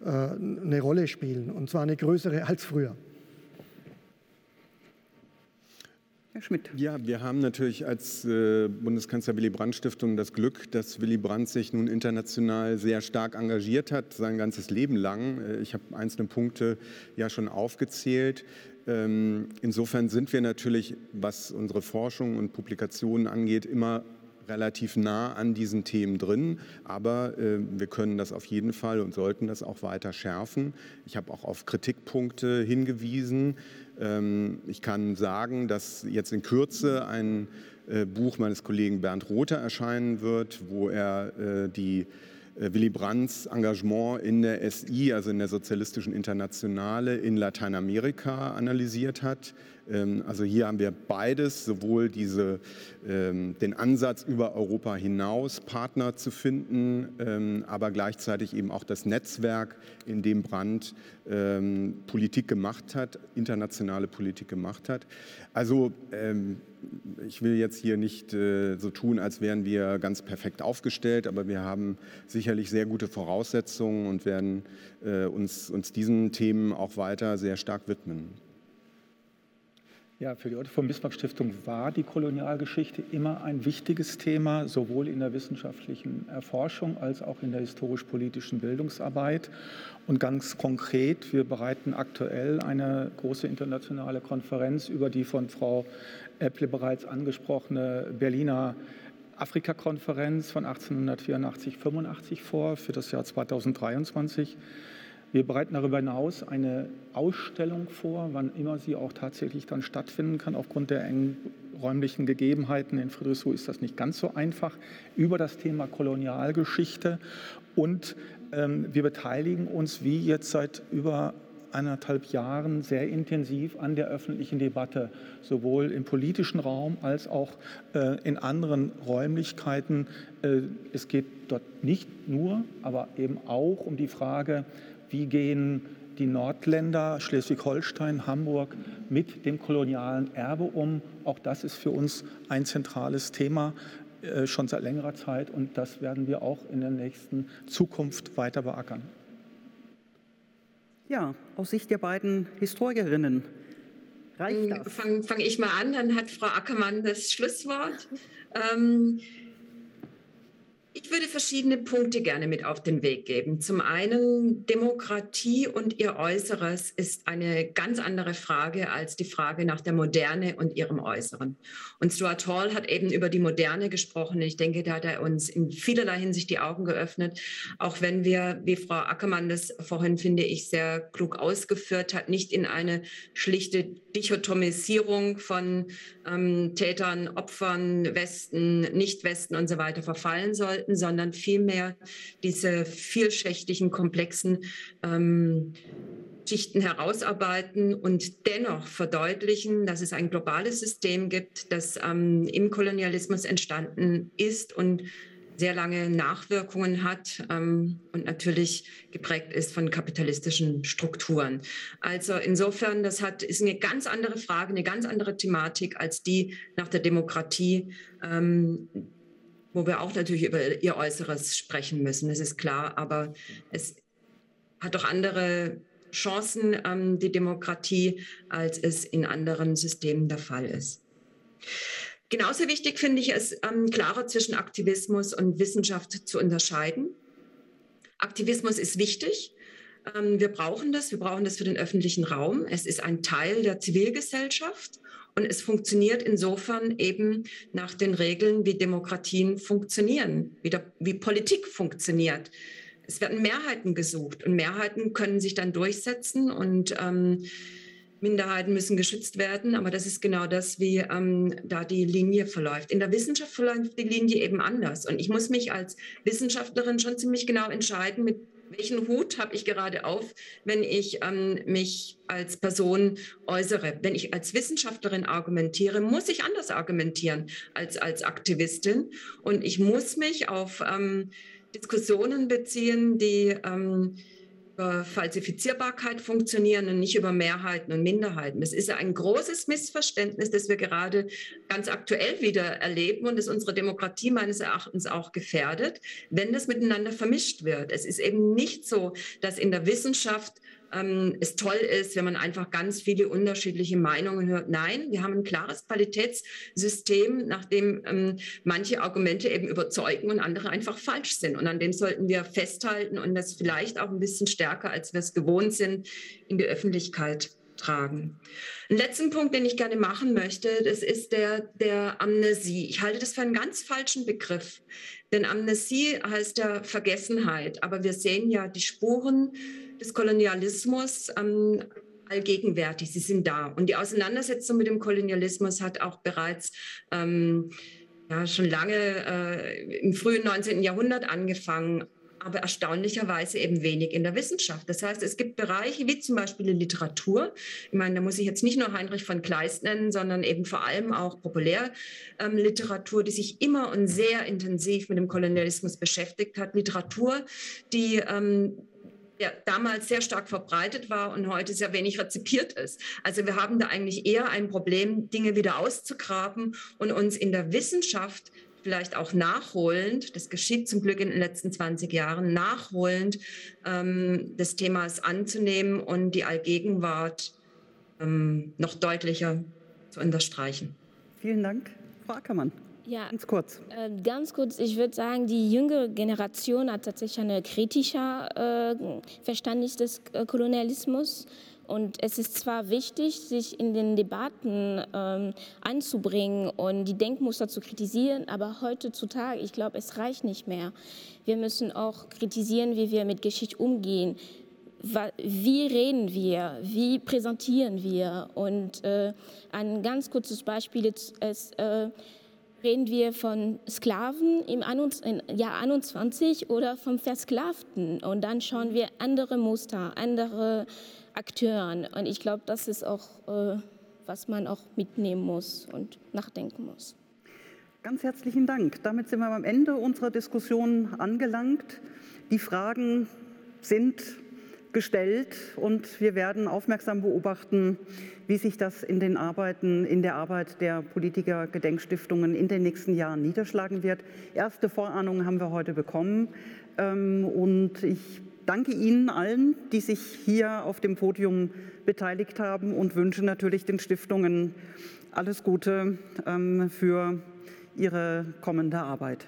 eine Rolle spielen, und zwar eine größere als früher. Herr Schmidt. Ja, wir haben natürlich als äh, Bundeskanzler Willy Brandt Stiftung das Glück, dass Willy Brandt sich nun international sehr stark engagiert hat, sein ganzes Leben lang. Äh, ich habe einzelne Punkte ja schon aufgezählt. Ähm, insofern sind wir natürlich, was unsere Forschung und Publikationen angeht, immer relativ nah an diesen Themen drin, aber äh, wir können das auf jeden Fall und sollten das auch weiter schärfen. Ich habe auch auf Kritikpunkte hingewiesen. Ähm, ich kann sagen, dass jetzt in Kürze ein äh, Buch meines Kollegen Bernd Rother erscheinen wird, wo er äh, die äh, Willy Brandts Engagement in der SI, also in der Sozialistischen Internationale in Lateinamerika analysiert hat. Ähm, also hier haben wir beides, sowohl diese, ähm, den Ansatz über Europa hinaus Partner zu finden, ähm, aber gleichzeitig eben auch das Netzwerk, in dem Brandt Politik gemacht hat, internationale Politik gemacht hat. Also ich will jetzt hier nicht äh, so tun, als wären wir ganz perfekt aufgestellt, aber wir haben sicherlich sehr gute Voraussetzungen und werden äh, uns, uns diesen Themen auch weiter sehr stark widmen. Ja, für die Otto von Bismarck Stiftung war die Kolonialgeschichte immer ein wichtiges Thema, sowohl in der wissenschaftlichen Erforschung als auch in der historisch-politischen Bildungsarbeit. Und ganz konkret, wir bereiten aktuell eine große internationale Konferenz über die von Frau Epple bereits angesprochene Berliner Afrika-Konferenz von 1884-85 vor für das Jahr 2023. Wir bereiten darüber hinaus eine Ausstellung vor, wann immer sie auch tatsächlich dann stattfinden kann. Aufgrund der engen räumlichen Gegebenheiten in Friedrichsruh ist das nicht ganz so einfach über das Thema Kolonialgeschichte. Und ähm, wir beteiligen uns wie jetzt seit über anderthalb Jahren sehr intensiv an der öffentlichen Debatte, sowohl im politischen Raum als auch äh, in anderen Räumlichkeiten. Äh, es geht dort nicht nur, aber eben auch um die Frage, wie gehen die Nordländer, Schleswig-Holstein, Hamburg mit dem kolonialen Erbe um. Auch das ist für uns ein zentrales Thema äh, schon seit längerer Zeit und das werden wir auch in der nächsten Zukunft weiter beackern. Ja, aus Sicht der beiden Historikerinnen. Reicht das? Fange fang ich mal an, dann hat Frau Ackermann das Schlusswort. Ähm, ich würde verschiedene Punkte gerne mit auf den Weg geben. Zum einen, Demokratie und ihr Äußeres ist eine ganz andere Frage als die Frage nach der Moderne und ihrem Äußeren. Und Stuart Hall hat eben über die Moderne gesprochen. Ich denke, da hat er uns in vielerlei Hinsicht die Augen geöffnet, auch wenn wir, wie Frau Ackermann das vorhin, finde ich, sehr klug ausgeführt hat, nicht in eine schlichte Dichotomisierung von ähm, Tätern, Opfern, Westen, Nicht-Westen und so weiter verfallen sollten, sondern vielmehr diese vielschichtigen, komplexen ähm, Schichten herausarbeiten und dennoch verdeutlichen, dass es ein globales System gibt, das ähm, im Kolonialismus entstanden ist und sehr lange Nachwirkungen hat ähm, und natürlich geprägt ist von kapitalistischen Strukturen. Also insofern, das hat, ist eine ganz andere Frage, eine ganz andere Thematik als die nach der Demokratie, ähm, wo wir auch natürlich über ihr Äußeres sprechen müssen, das ist klar, aber es hat doch andere Chancen, ähm, die Demokratie, als es in anderen Systemen der Fall ist. Genauso wichtig finde ich es, ähm, klarer zwischen Aktivismus und Wissenschaft zu unterscheiden. Aktivismus ist wichtig. Ähm, wir brauchen das. Wir brauchen das für den öffentlichen Raum. Es ist ein Teil der Zivilgesellschaft und es funktioniert insofern eben nach den Regeln, wie Demokratien funktionieren, wie, der, wie Politik funktioniert. Es werden Mehrheiten gesucht und Mehrheiten können sich dann durchsetzen und ähm, Minderheiten müssen geschützt werden, aber das ist genau das, wie ähm, da die Linie verläuft. In der Wissenschaft verläuft die Linie eben anders. Und ich muss mich als Wissenschaftlerin schon ziemlich genau entscheiden, mit welchen Hut habe ich gerade auf, wenn ich ähm, mich als Person äußere. Wenn ich als Wissenschaftlerin argumentiere, muss ich anders argumentieren als als Aktivistin. Und ich muss mich auf ähm, Diskussionen beziehen, die ähm, über Falsifizierbarkeit funktionieren und nicht über Mehrheiten und Minderheiten. Das ist ein großes Missverständnis, das wir gerade ganz aktuell wieder erleben und das unsere Demokratie meines Erachtens auch gefährdet, wenn das miteinander vermischt wird. Es ist eben nicht so, dass in der Wissenschaft ähm, es toll ist, wenn man einfach ganz viele unterschiedliche Meinungen hört. Nein, wir haben ein klares Qualitätssystem, nach dem ähm, manche Argumente eben überzeugen und andere einfach falsch sind. Und an dem sollten wir festhalten und das vielleicht auch ein bisschen stärker, als wir es gewohnt sind, in die Öffentlichkeit tragen. Ein letzten Punkt, den ich gerne machen möchte, das ist der der Amnesie. Ich halte das für einen ganz falschen Begriff, denn Amnesie heißt ja Vergessenheit, aber wir sehen ja die Spuren des Kolonialismus ähm, allgegenwärtig, sie sind da. Und die Auseinandersetzung mit dem Kolonialismus hat auch bereits ähm, ja, schon lange äh, im frühen 19. Jahrhundert angefangen, aber erstaunlicherweise eben wenig in der Wissenschaft. Das heißt, es gibt Bereiche wie zum Beispiel die Literatur. Ich meine, da muss ich jetzt nicht nur Heinrich von Kleist nennen, sondern eben vor allem auch Populärliteratur, ähm, die sich immer und sehr intensiv mit dem Kolonialismus beschäftigt hat. Literatur, die ähm, der damals sehr stark verbreitet war und heute sehr wenig rezipiert ist. Also wir haben da eigentlich eher ein Problem, Dinge wieder auszugraben und uns in der Wissenschaft vielleicht auch nachholend, das geschieht zum Glück in den letzten 20 Jahren, nachholend ähm, des Themas anzunehmen und die Allgegenwart ähm, noch deutlicher zu unterstreichen. Vielen Dank, Frau Ackermann. Ja, ganz kurz. Äh, ganz kurz, ich würde sagen, die jüngere Generation hat tatsächlich ein kritischer äh, Verständnis des äh, Kolonialismus. Und es ist zwar wichtig, sich in den Debatten ähm, einzubringen und die Denkmuster zu kritisieren, aber heutzutage, ich glaube, es reicht nicht mehr. Wir müssen auch kritisieren, wie wir mit Geschichte umgehen. Wie reden wir? Wie präsentieren wir? Und äh, ein ganz kurzes Beispiel ist, äh, Reden wir von Sklaven im Jahr 21 oder vom Versklavten? Und dann schauen wir andere Muster, andere Akteuren. Und ich glaube, das ist auch, äh, was man auch mitnehmen muss und nachdenken muss. Ganz herzlichen Dank. Damit sind wir am Ende unserer Diskussion angelangt. Die Fragen sind gestellt und wir werden aufmerksam beobachten, wie sich das in den Arbeiten, in der Arbeit der Politiker-Gedenkstiftungen in den nächsten Jahren niederschlagen wird. Erste Vorahnungen haben wir heute bekommen ähm, und ich danke Ihnen allen, die sich hier auf dem Podium beteiligt haben und wünsche natürlich den Stiftungen alles Gute ähm, für ihre kommende Arbeit.